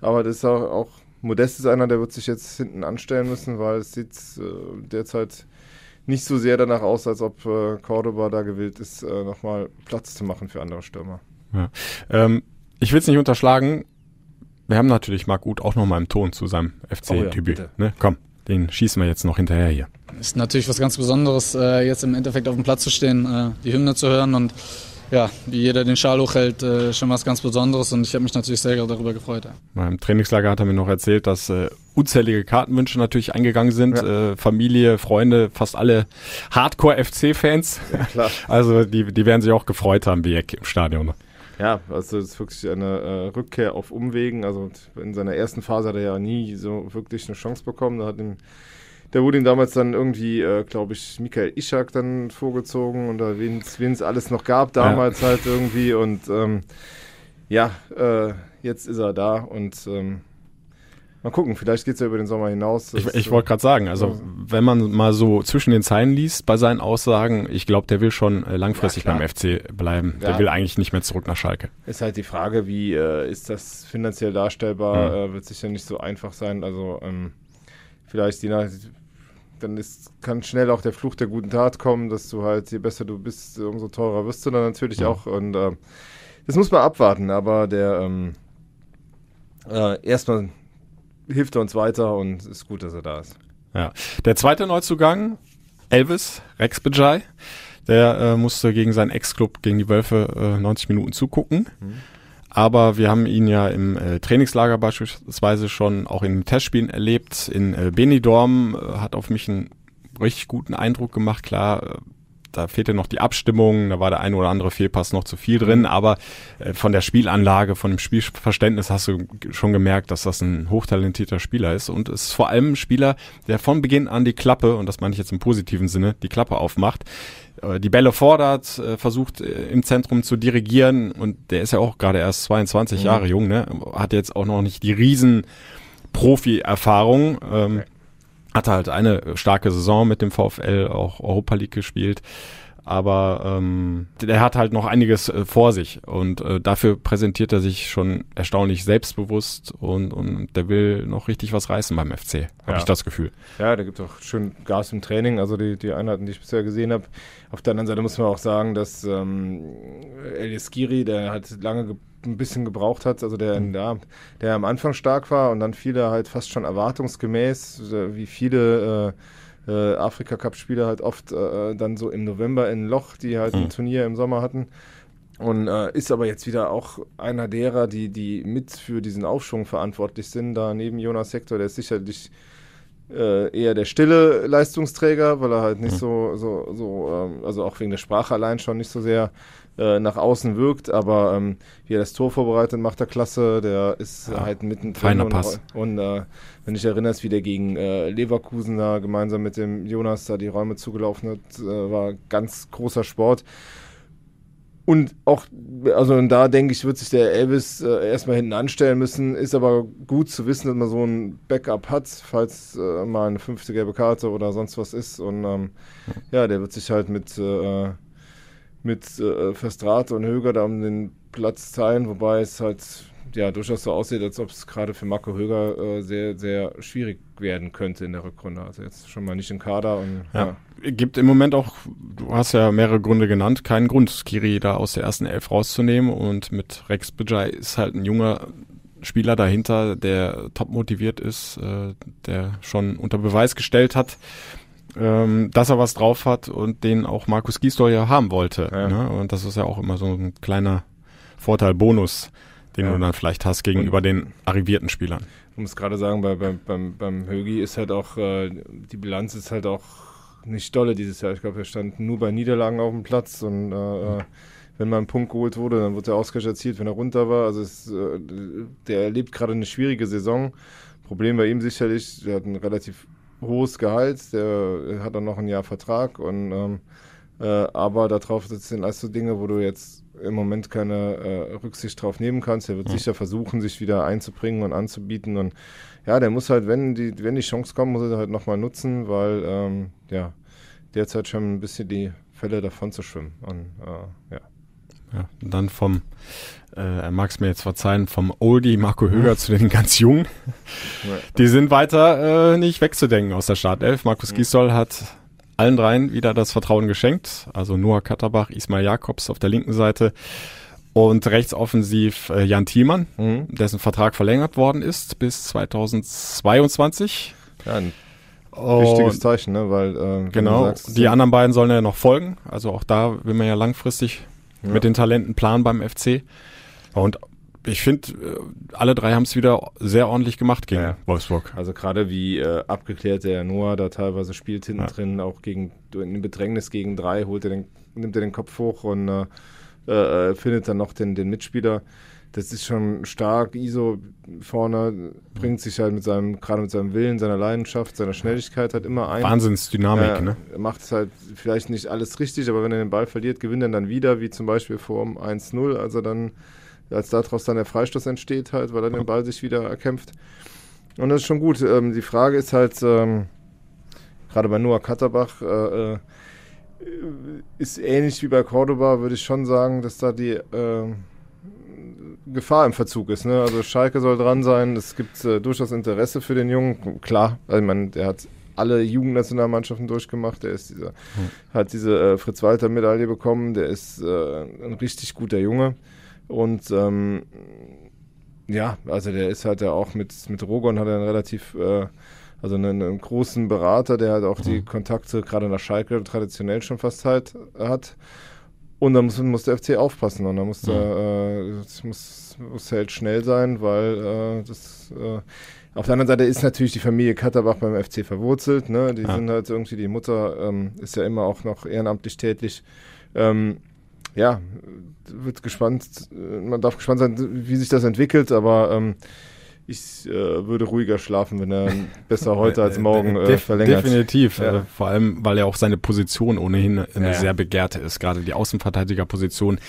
Aber das ist auch, auch Modest ist einer, der wird sich jetzt hinten anstellen müssen, weil es sieht äh, derzeit nicht so sehr danach aus, als ob äh, Cordoba da gewillt ist, äh, nochmal Platz zu machen für andere Stürmer. Ja. Ähm, ich will es nicht unterschlagen. Wir haben natürlich Marc Uth auch noch mal im Ton zu seinem Oh ja, FC-Debüt. ne? Komm, den schießen wir jetzt noch hinterher hier. Ist natürlich was ganz Besonderes, äh, jetzt im Endeffekt auf dem Platz zu stehen, äh, die Hymne zu hören und ja, wie jeder den Schal hochhält, äh, schon was ganz Besonderes und ich habe mich natürlich sehr darüber gefreut. Ja. Beim Trainingslager hat er mir noch erzählt, dass äh, unzählige Kartenwünsche natürlich eingegangen sind. Ja. Äh, Familie, Freunde, fast alle Hardcore-FC-Fans. Ja. Also die, die werden sich auch gefreut haben, wie Eck im Stadion. Ja, also es ist wirklich eine äh, Rückkehr auf Umwegen. Also in seiner ersten Phase hat er ja nie so wirklich eine Chance bekommen. Da hat ihm, der wurde ihm damals dann irgendwie, äh, glaube ich, Michael Ischak dann vorgezogen und wen es alles noch gab damals halt irgendwie. Und ähm, ja, äh, jetzt ist er da und ähm, mal gucken, vielleicht geht es ja über den Sommer hinaus. Ich, ich wollte gerade sagen, also wenn man mal so zwischen den Zeilen liest bei seinen Aussagen, ich glaube, der will schon äh, langfristig Ja, beim FC bleiben. Ja. Der will eigentlich nicht mehr zurück nach Schalke. Ist halt die Frage, wie äh, ist das finanziell darstellbar? Mhm. Äh, wird sicher nicht so einfach sein. Also ähm, vielleicht die Nach dann ist, kann schnell auch der Fluch der guten Tat kommen, dass du halt, je besser du bist, umso teurer wirst du dann natürlich Ja. auch. Und äh, das muss man abwarten, aber der ähm, äh, erstmal hilft er uns weiter und ist gut, dass er da ist. Ja. Der zweite Neuzugang, Elvis Rex Bejai, der äh, musste gegen seinen Ex-Club, gegen die Wölfe, äh, 90 Minuten zugucken. Aber wir haben ihn ja im äh, Trainingslager beispielsweise schon auch in Testspielen erlebt. In äh, Benidorm äh, hat auf mich einen richtig guten Eindruck gemacht. Klar, äh, da fehlte noch die Abstimmung, da war der ein oder andere Fehlpass noch zu viel drin, aber äh, von der Spielanlage, von dem Spielverständnis hast du schon gemerkt, dass das ein hochtalentierter Spieler ist und es ist vor allem ein Spieler, der von Beginn an die Klappe, und das meine ich jetzt im positiven Sinne, die Klappe aufmacht, äh, die Bälle fordert, äh, versucht im Zentrum zu dirigieren und der ist ja auch gerade erst 22 Mhm. Jahre jung, ne? hat jetzt auch noch nicht die riesen Profi-Erfahrung. Ähm, hatte halt eine starke Saison mit dem VfL, auch Europa League gespielt. Aber ähm, der hat halt noch einiges äh, vor sich und äh, dafür präsentiert er sich schon erstaunlich selbstbewusst und, und der will noch richtig was reißen beim FC, habe Ja. ich das Gefühl. Ja, der gibt auch schön Gas im Training, also die, die Einheiten, die ich bisher gesehen habe. Auf der anderen Seite muss man auch sagen, dass ähm, Elias Giri, der halt lange ge ein bisschen gebraucht hat, also der, der, der am Anfang stark war und dann viele halt fast schon erwartungsgemäß, äh, wie viele äh, äh, Afrika-Cup-Spieler halt oft äh, dann so im November in ein Loch, die halt Mhm. ein Turnier im Sommer hatten. Und äh, ist aber jetzt wieder auch einer derer, die, die mit für diesen Aufschwung verantwortlich sind. Da neben Jonas Sektor, der ist sicherlich äh, eher der stille Leistungsträger, weil er halt nicht Mhm. so, so, so ähm, also auch wegen der Sprache allein schon nicht so sehr äh, nach außen wirkt, aber ähm, wie er das Tor vorbereitet, macht er klasse, der ist Ja, halt mittendrin. feiner und, Pass. Und äh, wenn dich erinnerst, wie der gegen äh, Leverkusen da gemeinsam mit dem Jonas da die Räume zugelaufen hat, äh, war ganz großer Sport. Und auch, also und da denke ich, wird sich der Elvis äh, erstmal hinten anstellen müssen. Ist aber gut zu wissen, dass man so ein Backup hat, falls äh, mal eine fünfte gelbe Karte oder sonst was ist. Und ähm, ja, der wird sich halt mit, äh, mit äh, Verstrate und Höger da um den Platz teilen, wobei es halt ja durchaus so aussieht, als ob es gerade für Marco Höger äh, sehr, sehr schwierig werden könnte in der Rückrunde. Also jetzt schon mal nicht im Kader und ja. ja. Gibt im Moment auch, du hast ja mehrere Gründe genannt, keinen Grund, Skiri da aus der ersten Elf rauszunehmen und mit Rex Bajai ist halt ein junger Spieler dahinter, der top motiviert ist, äh, der schon unter Beweis gestellt hat, ähm, dass er was drauf hat und den auch Markus Gisdol ja haben wollte. Ja. Ne? Und das ist ja auch immer so ein kleiner Vorteil, Bonus, den ja. du dann vielleicht hast gegenüber und, den arrivierten Spielern. Ich muss gerade sagen, bei, bei, beim, beim Högi ist halt auch, äh, die Bilanz ist halt auch nicht dolle dieses Jahr. Ich glaube, er stand nur bei Niederlagen auf dem Platz und äh, mhm wenn mal ein Punkt geholt wurde, dann wird der Ausgleich erzielt, wenn er runter war. Also es, äh, der erlebt gerade eine schwierige Saison. Problem bei ihm sicherlich, der hat ein relativ hohes Gehalt, der hat dann noch ein Jahr Vertrag und ähm, äh, aber darauf sind alles so Dinge, wo du jetzt im Moment keine äh, Rücksicht drauf nehmen kannst. Er wird mhm. sicher versuchen, sich wieder einzubringen und anzubieten und ja, der muss halt, wenn die, wenn die Chance kommt, muss er halt nochmal nutzen, weil ähm, ja, derzeit schon ein bisschen die Fälle davon zu schwimmen. Und äh, ja. Ja, dann vom, äh, er mag es mir jetzt verzeihen, vom Oldie Marco Höger zu den ganz Jungen. Die sind weiter äh, nicht wegzudenken aus der Startelf. Markus Gisdol hat allen dreien wieder das Vertrauen geschenkt. Also Noah Katterbach, Ismail Jakobs auf der linken Seite und rechtsoffensiv äh, Jan Thiemann, mhm. dessen Vertrag verlängert worden ist bis 2022. Ja, ein wichtiges Zeichen, ne? weil äh, genau sagst, die anderen beiden sollen ja noch folgen. Also auch da will man ja langfristig ja. mit den Talenten planen beim FC. Und ich finde, äh, alle drei haben es wieder sehr ordentlich gemacht gegen ja. Wolfsburg. Also gerade wie äh, abgeklärt der Noah da teilweise spielt hinten ja. drin, auch gegen in Bedrängnis gegen drei, holt er den, nimmt er den Kopf hoch und äh, äh, findet dann noch den, den Mitspieler das ist schon stark. ISO vorne bringt sich halt mit seinem, gerade mit seinem Willen, seiner Leidenschaft, seiner Schnelligkeit halt immer ein. Wahnsinnsdynamik, äh, ne? Er macht es halt vielleicht nicht alles richtig, aber wenn er den Ball verliert, gewinnt er dann wieder, wie zum Beispiel vor 1-0, als er dann, als daraus dann der Freistoß entsteht halt, weil er den Ball sich wieder erkämpft. Und das ist schon gut. Ähm, die Frage ist halt, ähm, gerade bei Noah Katterbach, äh, äh, ist ähnlich wie bei Cordoba, würde ich schon sagen, dass da die, äh, Gefahr im Verzug ist. Ne? Also Schalke soll dran sein. Es gibt äh, durchaus Interesse für den Jungen. Klar, also man, der hat alle Jugendnationalmannschaften durchgemacht. Der ist dieser, hm. hat diese äh, Fritz-Walter-Medaille bekommen. Der ist äh, ein richtig guter Junge. Und ähm, ja, also der ist halt ja auch mit, mit Rogon hat er einen relativ, äh, also einen, einen, großen Berater, der halt auch die hm. Kontakte gerade nach Schalke traditionell schon fast halt hat. Und dann muss, muss der FC aufpassen und dann muss, der, äh, muss, muss er halt schnell sein, weil äh, das äh, auf der anderen Seite ist natürlich die Familie Katterbach beim FC verwurzelt. Ne? Die ja. sind halt irgendwie, die Mutter ähm, ist ja immer auch noch ehrenamtlich tätig. Ähm, ja, wird gespannt, man darf gespannt sein, wie sich das entwickelt, aber ähm, ich äh, würde ruhiger schlafen, wenn er besser heute als morgen äh, verlängert. Definitiv, ja. äh, vor allem, weil ja auch seine Position ohnehin eine ja. sehr begehrte ist. Gerade die Außenverteidigerposition,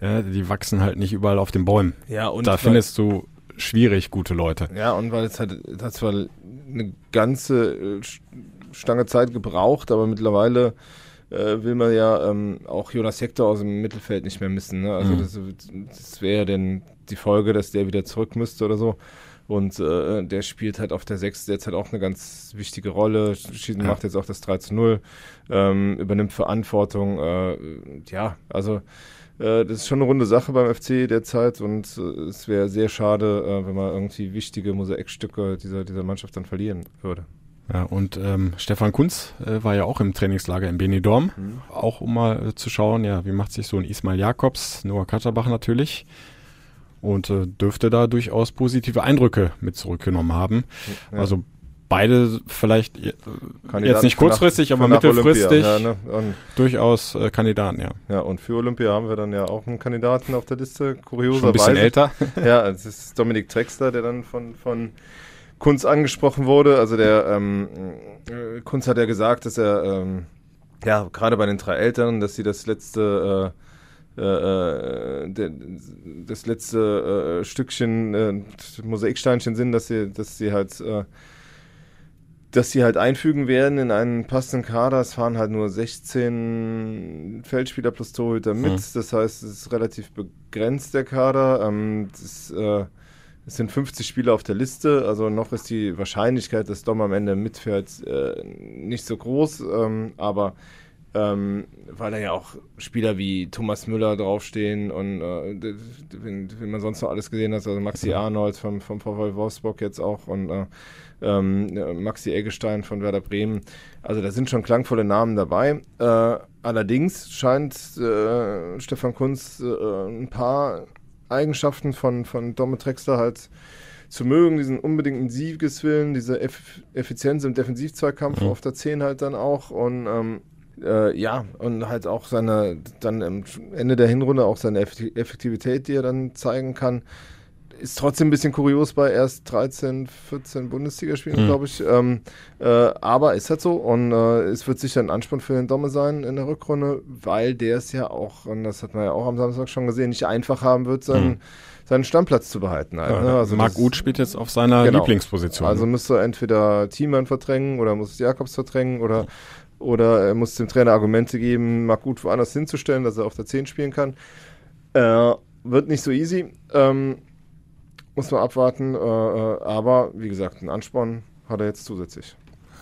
ja, die wachsen halt nicht überall auf den Bäumen. Ja, und da findest du schwierig gute Leute. Ja, und weil es halt, hat zwar eine ganze äh, Stange Zeit gebraucht, aber mittlerweile äh, will man ja ähm, auch Jonas Hector aus dem Mittelfeld nicht mehr missen. Ne? Also mhm. das, das wäre dann die Folge, dass der wieder zurück müsste oder so. Und äh, der spielt halt auf der 6 derzeit auch eine ganz wichtige Rolle. Schieden ja. macht jetzt auch das 3 zu 0, ähm, übernimmt Verantwortung. Äh, ja, also äh, das ist schon eine runde Sache beim FC derzeit und äh, es wäre sehr schade, äh, wenn man irgendwie wichtige Mosaikstücke dieser, dieser Mannschaft dann verlieren würde. Ja, und ähm, Stefan Kunz äh, war ja auch im Trainingslager in Benidorm, mhm. auch um mal äh, zu schauen, ja, wie macht sich so ein Ismail Jakobs, Noah Katterbach natürlich und äh, dürfte da durchaus positive Eindrücke mit zurückgenommen haben. Ja. Also beide vielleicht äh, jetzt nicht kurzfristig, nach, aber mittelfristig ja, ne? durchaus äh, Kandidaten, ja. Ja, und für Olympia haben wir dann ja auch einen Kandidaten auf der Liste, kurioserweise. Schon ein bisschen älter. ja, es ist Dominik Trexler, der dann von, von Kunz angesprochen wurde. Also der ähm, äh, Kunz hat ja gesagt, dass er ähm, ja gerade bei den drei Eltern, dass sie das letzte äh, äh, äh das letzte äh, Stückchen äh, Mosaiksteinchen sind, dass sie, dass sie halt äh, dass sie halt einfügen werden in einen passenden Kader. Es fahren halt nur 16 Feldspieler plus Torhüter mit. Mhm. Das heißt, es ist relativ begrenzt, der Kader. Ähm, das, es sind 50 Spieler auf der Liste, also noch ist die Wahrscheinlichkeit, dass Dom am Ende mitfährt, äh, nicht so groß, ähm, aber ähm, weil da ja auch Spieler wie Thomas Müller draufstehen und äh, wie man sonst noch alles gesehen hat, also Maxi Arnold vom, vom VfL Wolfsburg jetzt auch und äh, ähm, Maxi Eggestein von Werder Bremen. Also da sind schon klangvolle Namen dabei. Äh, allerdings scheint äh, Stefan Kunz äh, ein paar Eigenschaften von, von Domme Drexler halt zu mögen, diesen unbedingten Siegeswillen, diese Eff Effizienz im Defensivzweikampf mhm. auf der 10 halt dann auch und ähm, äh, ja, und halt auch seine, dann am Ende der Hinrunde auch seine Effektivität, die er dann zeigen kann. Ist trotzdem ein bisschen kurios bei erst 13, 14 Bundesligaspielen, mhm. glaube ich. Ähm, äh, aber ist halt so. Und äh, es wird sicher ein Ansporn für den Domme sein in der Rückrunde, weil der es ja auch, und das hat man ja auch am Samstag schon gesehen, nicht einfach haben wird, seinen, mhm. seinen Stammplatz zu behalten. Halt, ja, ne? also Marc Uth spielt jetzt auf seiner genau. Lieblingsposition. Also müsste entweder Thiemann verdrängen oder muss Jakobs verdrängen oder oder er muss dem Trainer Argumente geben, Marc Uth woanders hinzustellen, dass er auf der 10 spielen kann. Äh, wird nicht so easy. Ähm, muss man abwarten. Äh, äh, aber wie gesagt, einen Ansporn hat er jetzt zusätzlich.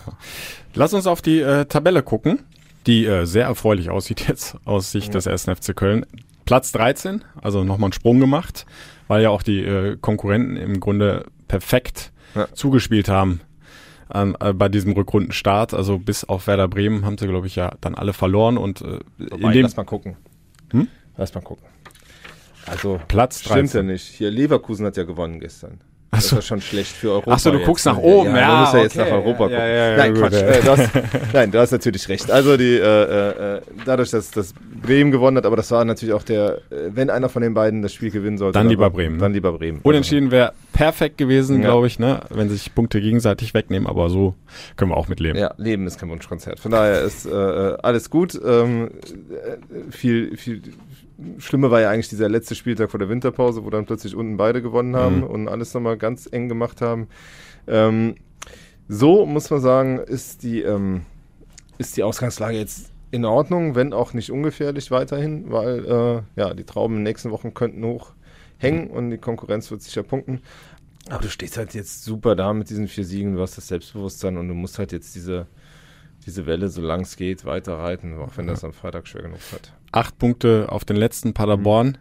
Lass uns auf die äh, Tabelle gucken, die äh, sehr erfreulich aussieht jetzt aus Sicht ja. des 1. FC Köln. Platz 13, also nochmal einen Sprung gemacht, weil ja auch die äh, Konkurrenten im Grunde perfekt ja. zugespielt haben an, äh, bei diesem Rückrundenstart. Also bis auf Werder Bremen haben sie, glaube ich, ja dann alle verloren und äh, Wobei, in dem lass mal gucken. Hm? Lass mal gucken. Also Platz 13. Stimmt ja nicht. Hier Leverkusen hat ja gewonnen gestern. Das so. ist schon schlecht für Europa. Achso, du jetzt. guckst nach oben. Ja, ja, ja muss ja jetzt nach Europa gucken. Ja, nein, Quatsch. Äh, du hast, nein, du hast natürlich recht. Also die, äh, äh, dadurch, dass, dass Bremen gewonnen hat, aber das war natürlich auch der, äh, wenn einer von den beiden das Spiel gewinnen sollte. Dann lieber Bremen. Dann lieber Bremen. Unentschieden wäre perfekt gewesen, glaube ich, ne? wenn sich Punkte gegenseitig wegnehmen, aber so können wir auch mit leben. Ja, Leben ist kein Wunschkonzert. Von daher ist äh, äh alles gut. Ähm, viel, viel, Schlimme war ja eigentlich dieser letzte Spieltag vor der Winterpause, wo dann plötzlich unten beide gewonnen haben mhm. und alles nochmal ganz eng gemacht haben. Ähm, so muss man sagen, ist die, ähm, ist die Ausgangslage jetzt in Ordnung, wenn auch nicht ungefährlich weiterhin, weil äh, ja, die Trauben in den nächsten Wochen könnten hochhängen und die Konkurrenz wird sicher punkten. Aber du stehst halt jetzt super da mit diesen vier Siegen, du hast das Selbstbewusstsein und du musst halt jetzt diese, diese Welle, solange es geht, weiter reiten, auch wenn das am Freitag schwer genug wird acht Punkte auf den letzten Paderborn. Mhm.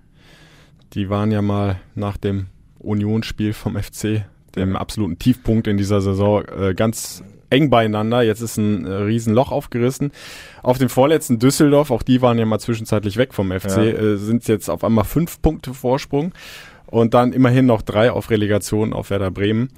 Die waren ja mal nach dem Unionsspiel vom FC, dem absoluten Tiefpunkt in dieser Saison, äh, ganz eng beieinander. Jetzt ist ein äh, Riesenloch aufgerissen. Auf dem vorletzten Düsseldorf, auch die waren ja mal zwischenzeitlich weg vom FC, ja. äh, sind jetzt auf einmal fünf Punkte Vorsprung und dann immerhin noch drei auf Relegation auf Werder Bremen.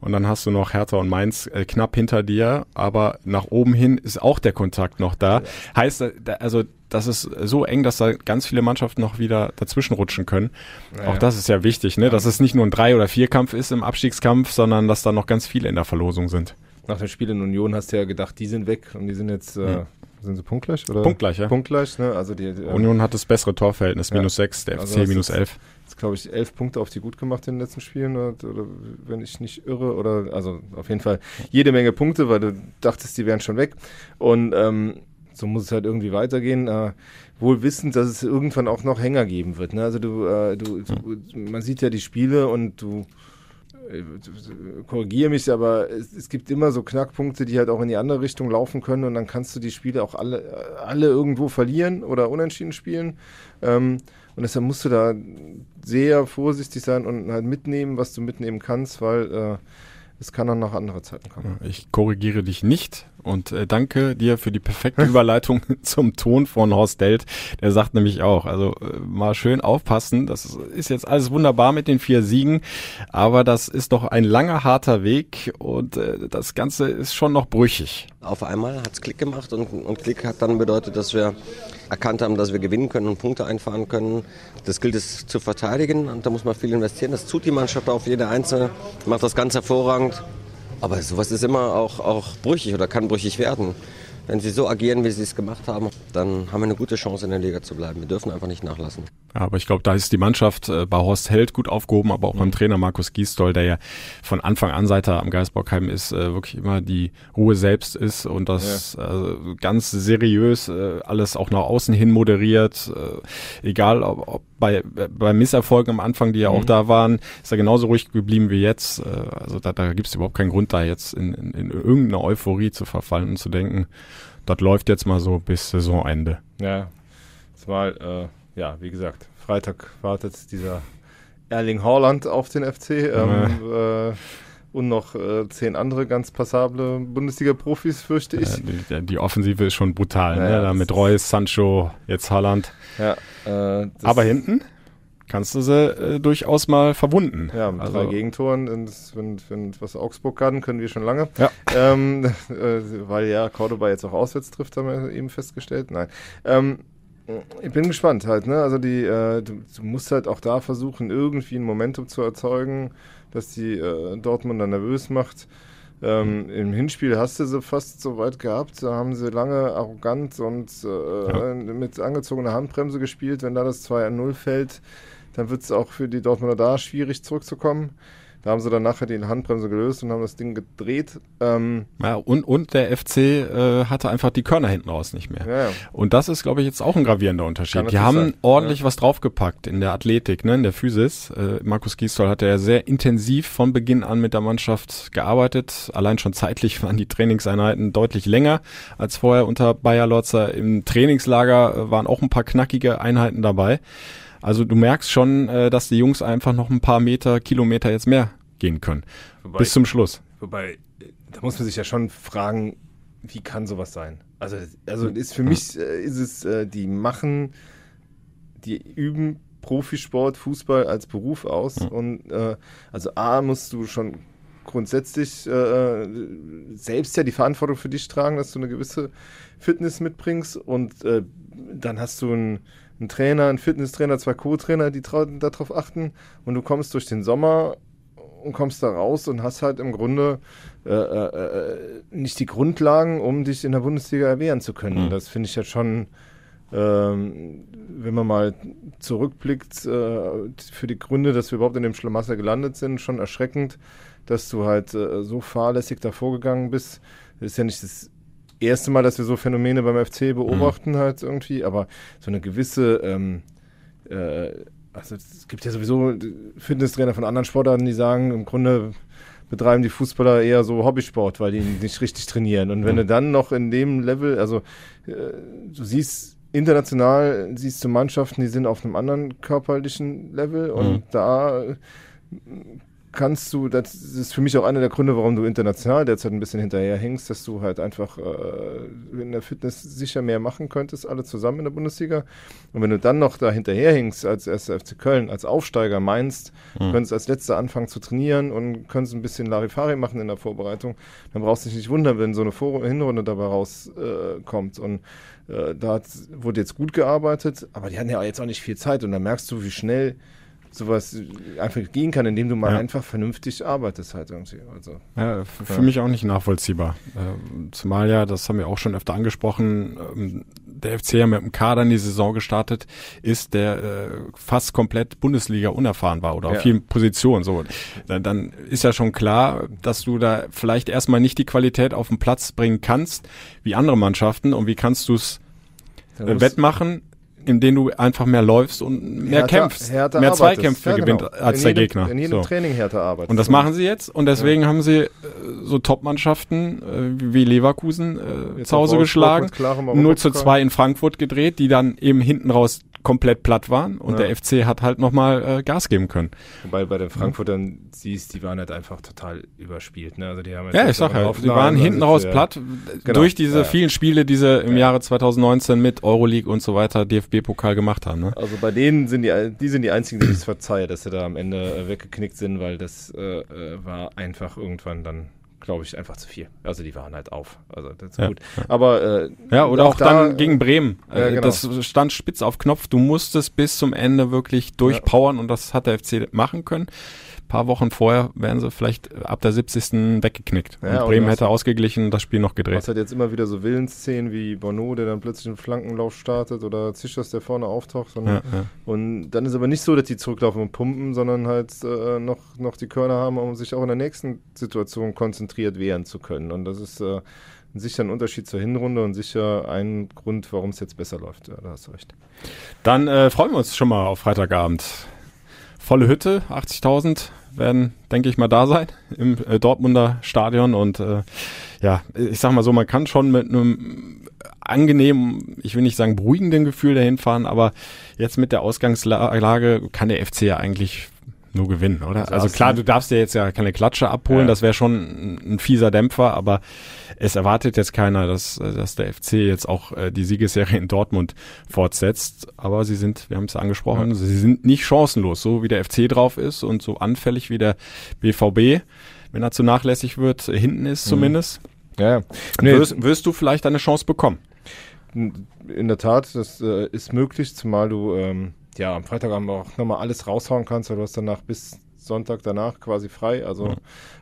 Und dann hast du noch Hertha und Mainz äh, knapp hinter dir, aber nach oben hin ist auch der Kontakt noch da. Heißt, äh, also das ist so eng, dass da ganz viele Mannschaften noch wieder dazwischen rutschen können. Ja. Auch das ist ja wichtig, ne? dass es nicht nur ein Drei- oder Vierkampf ist im Abstiegskampf, sondern dass da noch ganz viele in der Verlosung sind. Nach dem Spiel in Union hast du ja gedacht, die sind weg und die sind jetzt, äh, hm. sind sie punktgleich? Oder? Punktgleich, ja. Punktgleich, ne? Also die, die Union hat das bessere Torverhältnis, ja. minus sechs, der also FC minus elf glaube ich, elf Punkte auf die gut gemacht in den letzten Spielen, oder, oder, wenn ich nicht irre, oder also auf jeden Fall jede Menge Punkte, weil du dachtest, die wären schon weg. Und ähm, so muss es halt irgendwie weitergehen. Äh, wohl wissend, dass es irgendwann auch noch Hänger geben wird. Ne? Also du, äh, du, du, man sieht ja die Spiele und du äh, korrigiere mich, aber es, es, gibt immer so Knackpunkte, die halt auch in die andere Richtung laufen können und dann kannst du die Spiele auch alle, alle irgendwo verlieren oder unentschieden spielen. Ähm, und deshalb musst du da sehr vorsichtig sein und halt mitnehmen, was du mitnehmen kannst, weil äh, es kann dann noch andere Zeiten kommen. Ich korrigiere dich nicht und äh, danke dir für die perfekte Überleitung zum Ton von Horst Delt. Der sagt nämlich auch, also äh, mal schön aufpassen, das ist jetzt alles wunderbar mit den vier Siegen, aber das ist doch ein langer, harter Weg und äh, das Ganze ist schon noch brüchig. Auf einmal hat es Klick gemacht und, und Klick hat dann bedeutet, dass wir erkannt haben, dass wir gewinnen können und Punkte einfahren können. Das gilt es zu verteidigen und da muss man viel investieren. Das tut die Mannschaft auf jede Einzelne, macht das ganz hervorragend. Aber sowas ist immer auch, auch brüchig oder kann brüchig werden. Wenn sie so agieren, wie sie es gemacht haben, dann haben wir eine gute Chance, in der Liga zu bleiben. Wir dürfen einfach nicht nachlassen. Aber ich glaube, da ist die Mannschaft äh, bei Horst Held gut aufgehoben, aber auch beim Trainer Markus Giesdoll, der ja von Anfang an, seit er am Geisbockheim ist, äh, wirklich immer die Ruhe selbst ist und das ja. äh, ganz seriös äh, alles auch nach außen hin moderiert. Äh, egal, ob, ob bei, bei Misserfolgen am Anfang, die ja mhm. auch da waren, ist er genauso ruhig geblieben wie jetzt. Äh, also da, da gibt es überhaupt keinen Grund, da jetzt in, in, in irgendeine Euphorie zu verfallen und zu denken, das läuft jetzt mal so bis Saisonende. Ja, zumal äh ja, wie gesagt, Freitag wartet dieser Erling Haaland auf den FC. Ähm, äh, und noch äh, zehn andere ganz passable Bundesliga-Profis, fürchte ich. Ja, die, die, Offensive ist schon brutal, naja, ne? Da mit Reus, Sancho, jetzt Haaland. Ja, äh, Aber hinten kannst du sie äh, durchaus mal verwunden. Ja, mit also, drei Gegentoren, wenn, wenn, was Augsburg kann, können wir schon lange. Ja. Ähm, äh, weil ja Cordoba jetzt auch auswärts trifft, haben wir eben festgestellt. Nein. Ähm, ich bin gespannt halt, ne? Also die, äh, du, du, musst halt auch da versuchen, irgendwie ein Momentum zu erzeugen, dass die äh, Dortmunder nervös macht. Ähm, mhm. Im Hinspiel hast du sie fast so weit gehabt, da haben sie lange arrogant und äh, ja. mit angezogener Handbremse gespielt. Wenn da das 2-0 fällt, dann wird es auch für die Dortmunder da schwierig zurückzukommen. Da haben sie dann nachher die Handbremse gelöst und haben das Ding gedreht. Ähm ja, und, und der FC äh, hatte einfach die Körner hinten raus nicht mehr. Ja, ja. Und das ist, glaube ich, jetzt auch ein gravierender Unterschied. Die haben sein. ordentlich ja. was draufgepackt in der Athletik, ne, in der Physis. Äh, Markus Gisdol hatte ja sehr intensiv von Beginn an mit der Mannschaft gearbeitet. Allein schon zeitlich waren die Trainingseinheiten deutlich länger als vorher unter Bayer Lotzer. Im Trainingslager äh, waren auch ein paar knackige Einheiten dabei. Also du merkst schon, äh, dass die Jungs einfach noch ein paar Meter, Kilometer jetzt mehr gehen können. Wobei, bis zum Schluss. Wobei, da muss man sich ja schon fragen, wie kann sowas sein? Also, also ist für mich äh, ist es, äh, die machen, die üben Profisport, Fußball als Beruf aus. Mhm. Und äh, also A musst du schon grundsätzlich äh, selbst ja die Verantwortung für dich tragen, dass du eine gewisse Fitness mitbringst und äh, dann hast du ein ein Trainer, ein Fitnesstrainer, zwei Co-Trainer, die darauf achten und du kommst durch den Sommer und kommst da raus und hast halt im Grunde äh, äh, äh nicht die Grundlagen, um dich in der Bundesliga erwehren zu können. Mhm. Das finde ich ja schon, ähm, wenn man mal zurückblickt, äh, für die Gründe, dass wir überhaupt in dem Schlamassel gelandet sind, schon erschreckend, dass du halt äh, so fahrlässig davor gegangen bist. Das ist ja nicht das erste Mal, dass wir so Phänomene beim FC beobachten, mhm. halt irgendwie, aber so eine gewisse, ähm, äh, also es gibt ja sowieso Fitnesstrainer von anderen Sportarten, die sagen, im Grunde betreiben die Fußballer eher so Hobbysport, weil die nicht richtig trainieren. Und wenn mhm. du dann noch in dem Level, also äh, du siehst international, siehst du Mannschaften, die sind auf einem anderen körperlichen Level und mhm. da kannst du, das ist für mich auch einer der Gründe, warum du international derzeit ein bisschen hinterherhängst, dass du halt einfach äh, in der Fitness sicher mehr machen könntest, alle zusammen in der Bundesliga. Und wenn du dann noch da hinterherhängst als erster FC Köln, als Aufsteiger meinst, mhm. könntest als letzter anfangen zu trainieren und könntest ein bisschen Larifari machen in der Vorbereitung, dann brauchst du dich nicht wundern, wenn so eine Vor Hinrunde dabei rauskommt. Äh, und äh, da hat, wurde jetzt gut gearbeitet, aber die hatten ja jetzt auch nicht viel Zeit und dann merkst du, wie schnell sowas einfach gehen kann, indem du mal ja. einfach vernünftig arbeitest halt irgendwie. Also, ja, für ja. mich auch nicht nachvollziehbar. Äh, zumal ja, das haben wir auch schon öfter angesprochen, ähm, der FC ja mit einem Kader in die Saison gestartet ist, der äh, fast komplett Bundesliga unerfahren war oder ja. auf vielen Positionen. So, dann, dann ist ja schon klar, dass du da vielleicht erstmal nicht die Qualität auf den Platz bringen kannst, wie andere Mannschaften und wie kannst du es äh, wettmachen, in denen du einfach mehr läufst und mehr härter, kämpfst, härter mehr Zweikämpfe ja, genau. gewinnt als in der Gegner. In jedem so. Training härter arbeitest. Und das machen sie jetzt und deswegen ja. haben sie äh, so Top-Mannschaften äh, wie Leverkusen äh, zu Hause geschlagen, 0 zu 2 in Frankfurt gedreht, die dann eben hinten raus komplett platt waren und ja. der FC hat halt nochmal äh, Gas geben können. Wobei bei den Frankfurtern siehst, die waren halt einfach total überspielt. Ne? Also die haben ja, ich sag halt, die waren hinten raus ja. platt genau. durch diese ja. vielen Spiele, die sie im Jahre 2019 mit Euroleague und so weiter DFB-Pokal gemacht haben. Ne? Also bei denen sind die, die sind die einzigen, die ich es verzeihe, dass sie da am Ende äh, weggeknickt sind, weil das äh, äh war einfach irgendwann dann glaube ich, einfach zu viel. Also die waren halt auf. Also das ist Ja, gut. Aber äh, Ja, oder auch, da, dann gegen Bremen. Ja, Äh, genau. Das stand spitz auf Knopf. Du musstest bis zum Ende wirklich durchpowern und das hat der FC machen können. Ein paar Wochen vorher wären sie vielleicht ab der 70. weggeknickt. Ja, und Bremen das- hätte ausgeglichen und das Spiel noch gedreht. hast halt jetzt immer wieder so Willensszenen wie Bono, der dann plötzlich einen Flankenlauf startet oder Zischers, der vorne auftaucht. Und, Ja, ja. und dann ist aber nicht so, dass die zurücklaufen und pumpen, sondern halt äh, noch, noch die Körner haben, um sich auch in der nächsten Situation konzentriert wehren zu können. Und das ist äh, sicher ein Unterschied zur Hinrunde und sicher ein Grund, warum es jetzt besser läuft. Ja, da hast du recht. Dann äh, freuen wir uns schon mal auf Freitagabend. Volle Hütte, 80.000 werden, denke ich mal, da sein im äh, Dortmunder Stadion. Und äh, ja, ich sag mal so, man kann schon mit einem angenehmen, ich will nicht sagen beruhigenden Gefühl dahin fahren, aber jetzt mit der Ausgangslage kann der FC ja eigentlich nur gewinnen, oder? Also klar, du darfst dir jetzt ja keine Klatsche abholen, Ja. das wäre schon ein, ein fieser Dämpfer, aber es erwartet jetzt keiner, dass, dass der FC jetzt auch äh, die Siegesserie in Dortmund fortsetzt. Aber sie sind, wir haben es angesprochen, sie sind nicht chancenlos, so wie der FC drauf ist und so anfällig wie der BVB, wenn er zu nachlässig wird, hinten ist zumindest. Ja, ja. Nee, Wirst, wirst du vielleicht eine Chance bekommen? In der Tat, das äh, ist möglich, zumal du ähm, ja am Freitagabend auch nochmal alles raushauen kannst, weil du hast danach bis Sonntag danach quasi frei. Also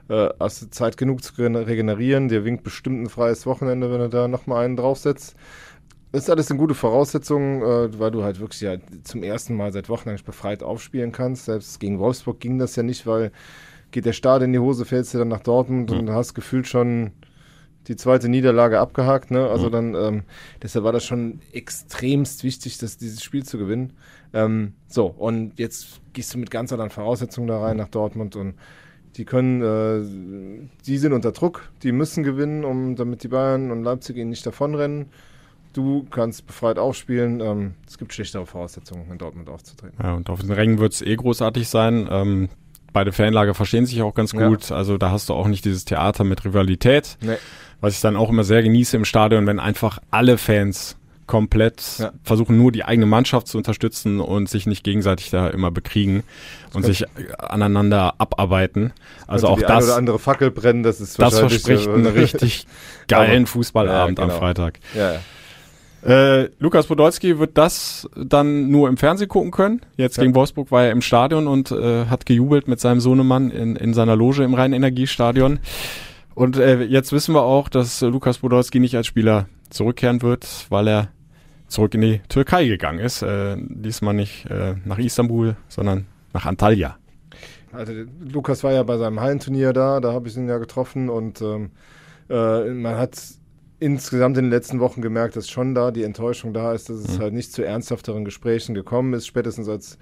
äh, hast du Zeit genug zu regen- regenerieren. Dir winkt bestimmt ein freies Wochenende, wenn du da nochmal einen draufsetzt. Das ist alles eine gute Voraussetzung, äh, weil du halt wirklich ja zum ersten Mal seit Wochen eigentlich befreit aufspielen kannst. Selbst gegen Wolfsburg ging das ja nicht, weil geht der Start in die Hose, fällst du dann nach Dortmund und hast gefühlt schon die zweite Niederlage abgehakt. Ne? Also dann, ähm, deshalb war das schon extremst wichtig, dass dieses Spiel zu gewinnen. Ähm, so, und jetzt gehst du mit ganz anderen Voraussetzungen da rein nach Dortmund und die können, äh, die sind unter Druck, die müssen gewinnen, um damit die Bayern und Leipzig ihnen nicht davonrennen. Du kannst befreit aufspielen. Ähm, es gibt schlechtere Voraussetzungen, in Dortmund aufzutreten. Ja, und auf den Rängen wird es eh großartig sein. Ähm, beide Fanlager verstehen sich auch ganz Ja. gut. Also da hast du auch nicht dieses Theater mit Rivalität. Nee. Was ich dann auch immer sehr genieße im Stadion, wenn einfach alle Fans komplett Ja. versuchen, nur die eigene Mannschaft zu unterstützen und sich nicht gegenseitig da immer bekriegen und könnte- sich aneinander abarbeiten. Also auch die eine das, oder andere Fackel brennen, das ist das verspricht einen richtig geilen Fußballabend Ja, am genau. Freitag. Ja, ja. Äh, Lukas Podolski wird das dann nur im Fernsehen gucken können. Jetzt Ja. gegen Wolfsburg war er im Stadion und äh, hat gejubelt mit seinem Sohnemann in, in seiner Loge im Rhein-Energiestadion. Und äh, jetzt wissen wir auch, dass Lukas Podolski nicht als Spieler zurückkehren wird, weil er zurück in die Türkei gegangen ist. Äh, diesmal nicht äh, nach Istanbul, sondern nach Antalya. Also Lukas war ja bei seinem Hallenturnier da, da habe ich ihn ja getroffen und ähm, äh, man hat insgesamt in den letzten Wochen gemerkt, dass schon da die Enttäuschung da ist, dass es Mhm. halt nicht zu ernsthafteren Gesprächen gekommen ist. Spätestens als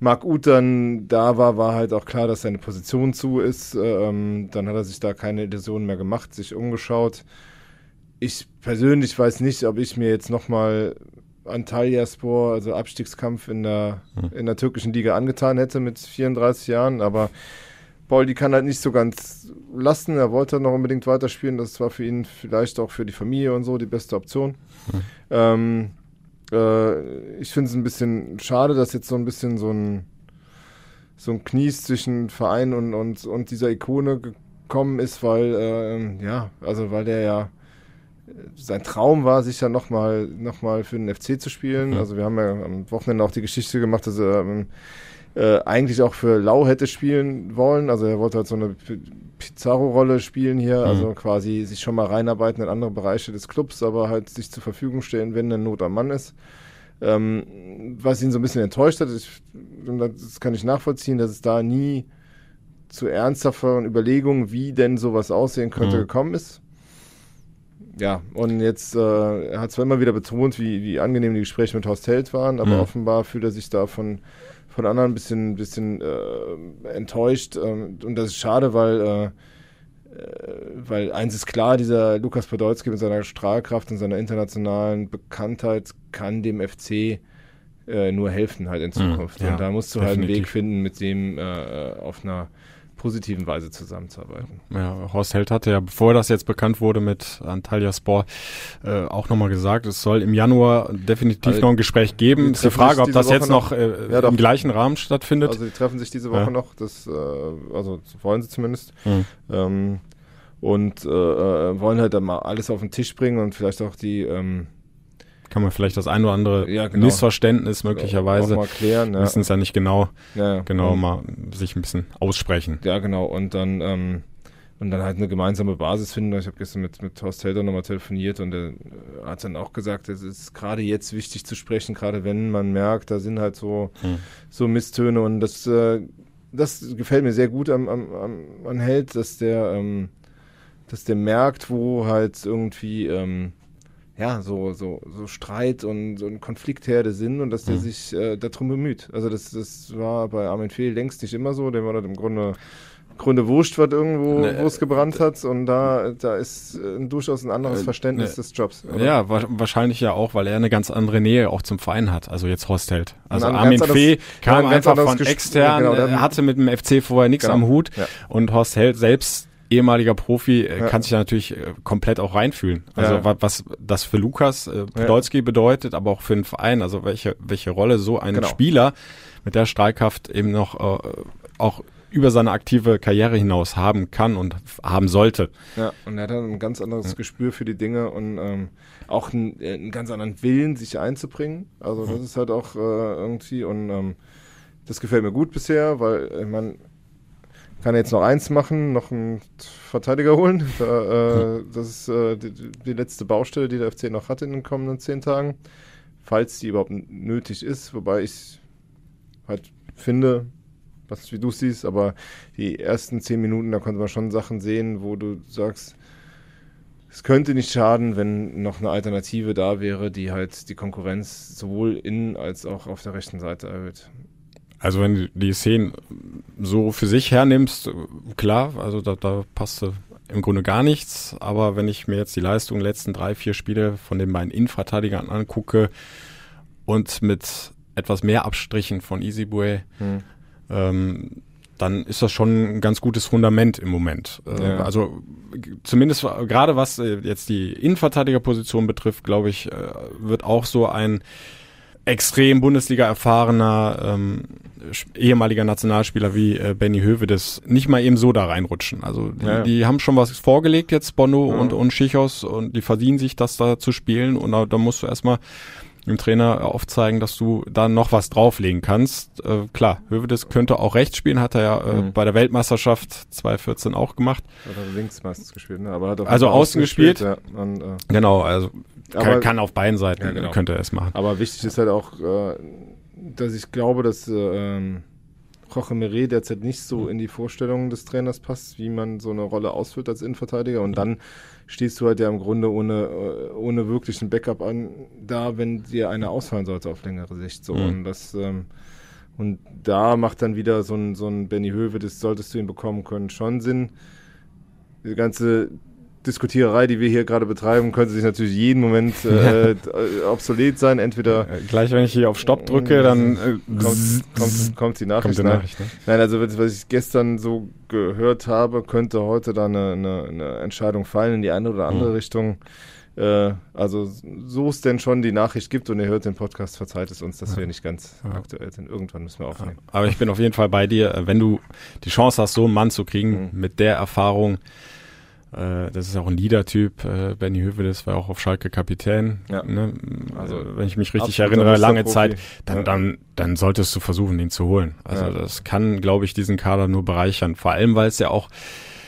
Marc Uth dann da war, war halt auch klar, dass seine Position zu ist. Ähm, dann hat er sich da keine Illusionen mehr gemacht, sich umgeschaut. Ich persönlich weiß nicht, ob ich mir jetzt nochmal Antalyaspor, also Abstiegskampf in der, in der türkischen Liga angetan hätte mit 34 Jahren, aber Paul, die kann halt nicht so ganz lassen. Er wollte noch unbedingt weiterspielen. Das war für ihn vielleicht auch für die Familie und so die beste Option. Ähm, äh, ich finde es ein bisschen schade, dass jetzt so ein bisschen so ein, so ein Knies zwischen Verein und, und, und dieser Ikone gekommen ist, weil, ähm, ja, also weil der ja sein Traum war, sicher nochmal noch mal für den FC zu spielen. Also wir haben ja am Wochenende auch die Geschichte gemacht, dass er ähm, äh, eigentlich auch für Lau hätte spielen wollen. Also er wollte halt so eine Pizarro-Rolle spielen hier, also quasi sich schon mal reinarbeiten in andere Bereiche des Clubs, aber halt sich zur Verfügung stellen, wenn eine Not am Mann ist. Ähm, was ihn so ein bisschen enttäuscht hat, ich, das kann ich nachvollziehen, dass es da nie zu ernsthaften Überlegungen, wie denn sowas aussehen könnte, Mhm. gekommen ist. Ja, und jetzt, äh, er hat zwar immer wieder betont, wie, wie angenehm die Gespräche mit Horst Held waren, aber Mhm. offenbar fühlt er sich da von, von anderen ein bisschen, bisschen äh, enttäuscht. Ähm, und das ist schade, weil, äh, äh, weil eins ist klar, dieser Lukas Podolski mit seiner Strahlkraft und seiner internationalen Bekanntheit kann dem FC äh, nur helfen halt in Zukunft. ja, und da musst du halt einen definitiv. Weg finden, mit dem äh, auf einer positiven Weise zusammenzuarbeiten. Ja, Horst Held hatte ja, bevor das jetzt bekannt wurde mit Antalya Sport, äh, auch nochmal gesagt, es soll im Januar definitiv Also, noch ein Gespräch geben. die Ist die Frage, ob das Woche jetzt noch, noch. äh, Ja, im gleichen Rahmen stattfindet. Also die treffen sich diese Woche Ja. noch, das, äh, also so wollen sie zumindest. Mhm. Ähm, und äh, äh, wollen halt dann mal alles auf den Tisch bringen und vielleicht auch die ähm, kann man vielleicht das ein oder andere Ja, genau. Missverständnis möglicherweise auch mal klären, ja. müssen es ja nicht genau Ja, genau mal sich ein bisschen aussprechen. Ja, genau. Und dann, ähm, und dann halt eine gemeinsame Basis finden. Ich habe gestern mit, mit Horst Helder nochmal telefoniert und er hat dann auch gesagt, es ist gerade jetzt wichtig zu sprechen, gerade wenn man merkt, da sind halt so, Hm. so Misstöne und das, äh, das gefällt mir sehr gut am, am, am, an Held, dass der, ähm, dass der merkt, wo halt irgendwie, ähm, ja, so, so, so Streit und so ein Konfliktherde sind und dass der Mhm. sich äh, darum bemüht. Also das, das war bei Armin Fehl längst nicht immer so, dem war das im Grunde, Grunde wurscht, was irgendwo, Ne, wo es gebrannt hat und da, da ist äh, durchaus ein anderes Äh, Verständnis ne, des Jobs. oder? Ja, wa wahrscheinlich ja auch, weil er eine ganz andere Nähe auch zum Verein hat. Also jetzt Horst Held. Also Armin Fee kam ja, ein einfach von extern, ja, genau, äh, der- hatte mit dem FC vorher nichts Genau, am Hut ja. und Horst Held selbst ehemaliger Profi äh, Ja. kann sich da natürlich äh, komplett auch reinfühlen. Also Ja. wa was das für Lukas äh, Podolski bedeutet, aber auch für den Verein, also welche welche Rolle so ein Genau. Spieler mit der Strahlkraft eben noch äh, auch über seine aktive Karriere hinaus haben kann und haben sollte. Ja, und er hat dann ein ganz anderes Gespür für die Dinge und ähm, auch einen, äh, einen ganz anderen Willen, sich einzubringen. Also das ist halt auch äh, irgendwie und ähm, das gefällt mir gut bisher, weil äh, man kann jetzt noch eins machen, noch einen Verteidiger holen. Da, äh, das ist äh, die, die letzte Baustelle, die der FC noch hat in den kommenden zehn Tagen, falls die überhaupt nötig ist. Wobei ich halt finde, was wie du siehst, aber die ersten zehn Minuten, da konnte man schon Sachen sehen, wo du sagst, es könnte nicht schaden, wenn noch eine Alternative da wäre, die halt die Konkurrenz sowohl in als auch auf der rechten Seite erhöht. Also wenn du die Szenen so für sich hernimmst, klar, also da, da passte im Grunde gar nichts. Aber wenn ich mir jetzt die Leistung der letzten drei, vier Spiele von den beiden Innenverteidigern angucke und mit etwas mehr Abstrichen von Easybue, Hm. ähm, dann ist das schon ein ganz gutes Fundament im Moment. Äh, Ja. Also zumindest gerade was äh, jetzt die Innenverteidigerposition betrifft, glaube ich, äh, wird auch so ein extrem Bundesliga erfahrener ähm, ehemaliger Nationalspieler wie äh, Benny Hövedes nicht mal eben so da reinrutschen. Also die, Ja, die haben schon was vorgelegt jetzt, Bono Ja. und, und Schichos und die verdienen sich das da zu spielen und da, da musst du erstmal dem Trainer aufzeigen, dass du da noch was drauflegen kannst. Äh, klar, Hövedes könnte auch rechts spielen, hat er ja äh, Mhm. bei der Weltmeisterschaft 2014 auch gemacht. Hat er links meistens gespielt, ne? aber hat auf Also Fall außen gespielt? Ja, und, äh, Genau, also kann, Aber- kann auf beiden Seiten, Ja, genau. könnte er es machen. Aber wichtig ist halt auch, äh, dass ich glaube, dass äh, ähm, Jorge Meret derzeit nicht so in die Vorstellungen des Trainers passt, wie man so eine Rolle ausfüllt als Innenverteidiger. Und dann stehst du halt ja im Grunde ohne, äh, ohne wirklichen Backup an, da, wenn dir einer ausfallen sollte auf längere Sicht. So. Mhm. Und das, ähm, und da macht dann wieder so ein, so ein Benny Höwe, das solltest du ihn bekommen können, schon Sinn. Die ganze Diskutiererei, die wir hier gerade betreiben, könnte sich natürlich jeden Moment äh, äh, obsolet sein. Entweder Äh, Gleich, wenn ich hier auf Stopp drücke, dann äh, kommt, kommt, kommt die Nachricht. kommt die Nein. Nachricht. Ne? Nein, also was ich gestern so gehört habe, könnte heute da eine, eine, eine Entscheidung fallen in die eine oder andere Mhm. Richtung. Äh, also so es denn schon die Nachricht gibt und ihr hört den Podcast, verzeiht es uns, dass wir nicht ganz Ja. aktuell sind. Irgendwann müssen wir aufnehmen. Aber ich bin auf jeden Fall bei dir, äh, wenn du die Chance hast, so einen Mann zu kriegen Mhm. mit der Erfahrung. Äh, das ist auch ein Leader-Typ. Äh, Benny Hövedes war auch auf Schalke Kapitän. Ja. Ne? Also Also wenn ich mich richtig erinnere, lange. Zeit, dann, Ja. dann, dann solltest du versuchen, ihn zu holen. Also Ja. das kann, glaube ich, diesen Kader nur bereichern. Vor allem, weil es ja auch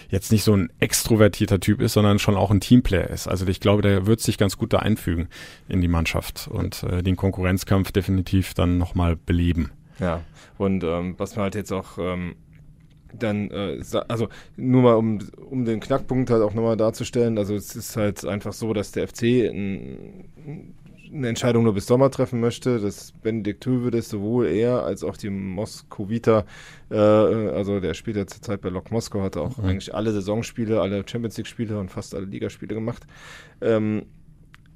jetzt nicht so ein extrovertierter Typ ist, sondern schon auch ein Teamplayer ist. Also ich glaube, der wird sich ganz gut da einfügen in die Mannschaft und äh, den Konkurrenzkampf definitiv dann nochmal beleben. Ja, und ähm, was man halt jetzt auch ähm, dann, äh, also nur mal um, um den Knackpunkt halt auch nochmal darzustellen, also es ist halt einfach so, dass der FC ein, eine Entscheidung nur bis Sommer treffen möchte, dass Benedikt Hövedes sowohl er als auch die Moskowiter, äh, also der spielt ja zurzeit bei Lok Moskau, hatte auch Mhm. eigentlich alle Saisonspiele, alle Champions League Spiele und fast alle Ligaspiele gemacht, ähm,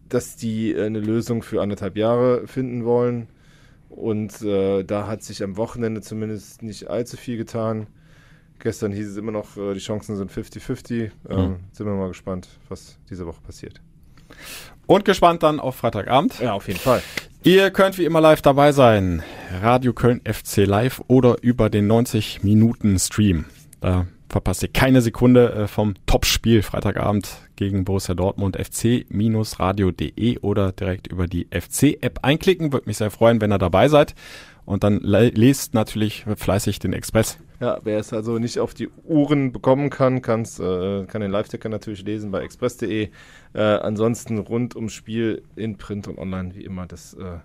dass die äh, eine Lösung für anderthalb Jahre finden wollen. Und äh, da hat sich am Wochenende zumindest nicht allzu viel getan. Gestern hieß es immer noch, äh, die Chancen sind 50-50. Ähm, Mhm. Sind wir mal gespannt, was diese Woche passiert. Und gespannt dann auf Freitagabend. Ja, auf jeden Fall. Ihr könnt wie immer live dabei sein. Radio Köln FC Live oder über den 90 Minuten Stream. Da verpasst ihr keine Sekunde äh, vom Topspiel Freitagabend gegen Borussia Dortmund fc-radio.de oder direkt über die FC-App einklicken. Würde mich sehr freuen, wenn ihr dabei seid. Und dann lest natürlich fleißig den Express. Ja, wer es also nicht auf die Uhren bekommen kann, kann's, äh, kann den Live-Ticker natürlich lesen bei express.de. Äh, ansonsten rund ums Spiel in Print und online wie immer das, äh,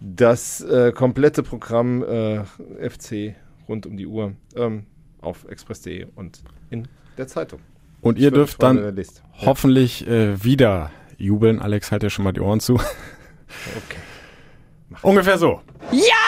das äh, komplette Programm äh, FC rund um die Uhr ähm, auf express.de und in der Zeitung. Und ihr dürft dann hoffentlich äh, wieder jubeln. Alex, halt ja schon mal die Ohren zu. Okay. Ungefähr so. Ja!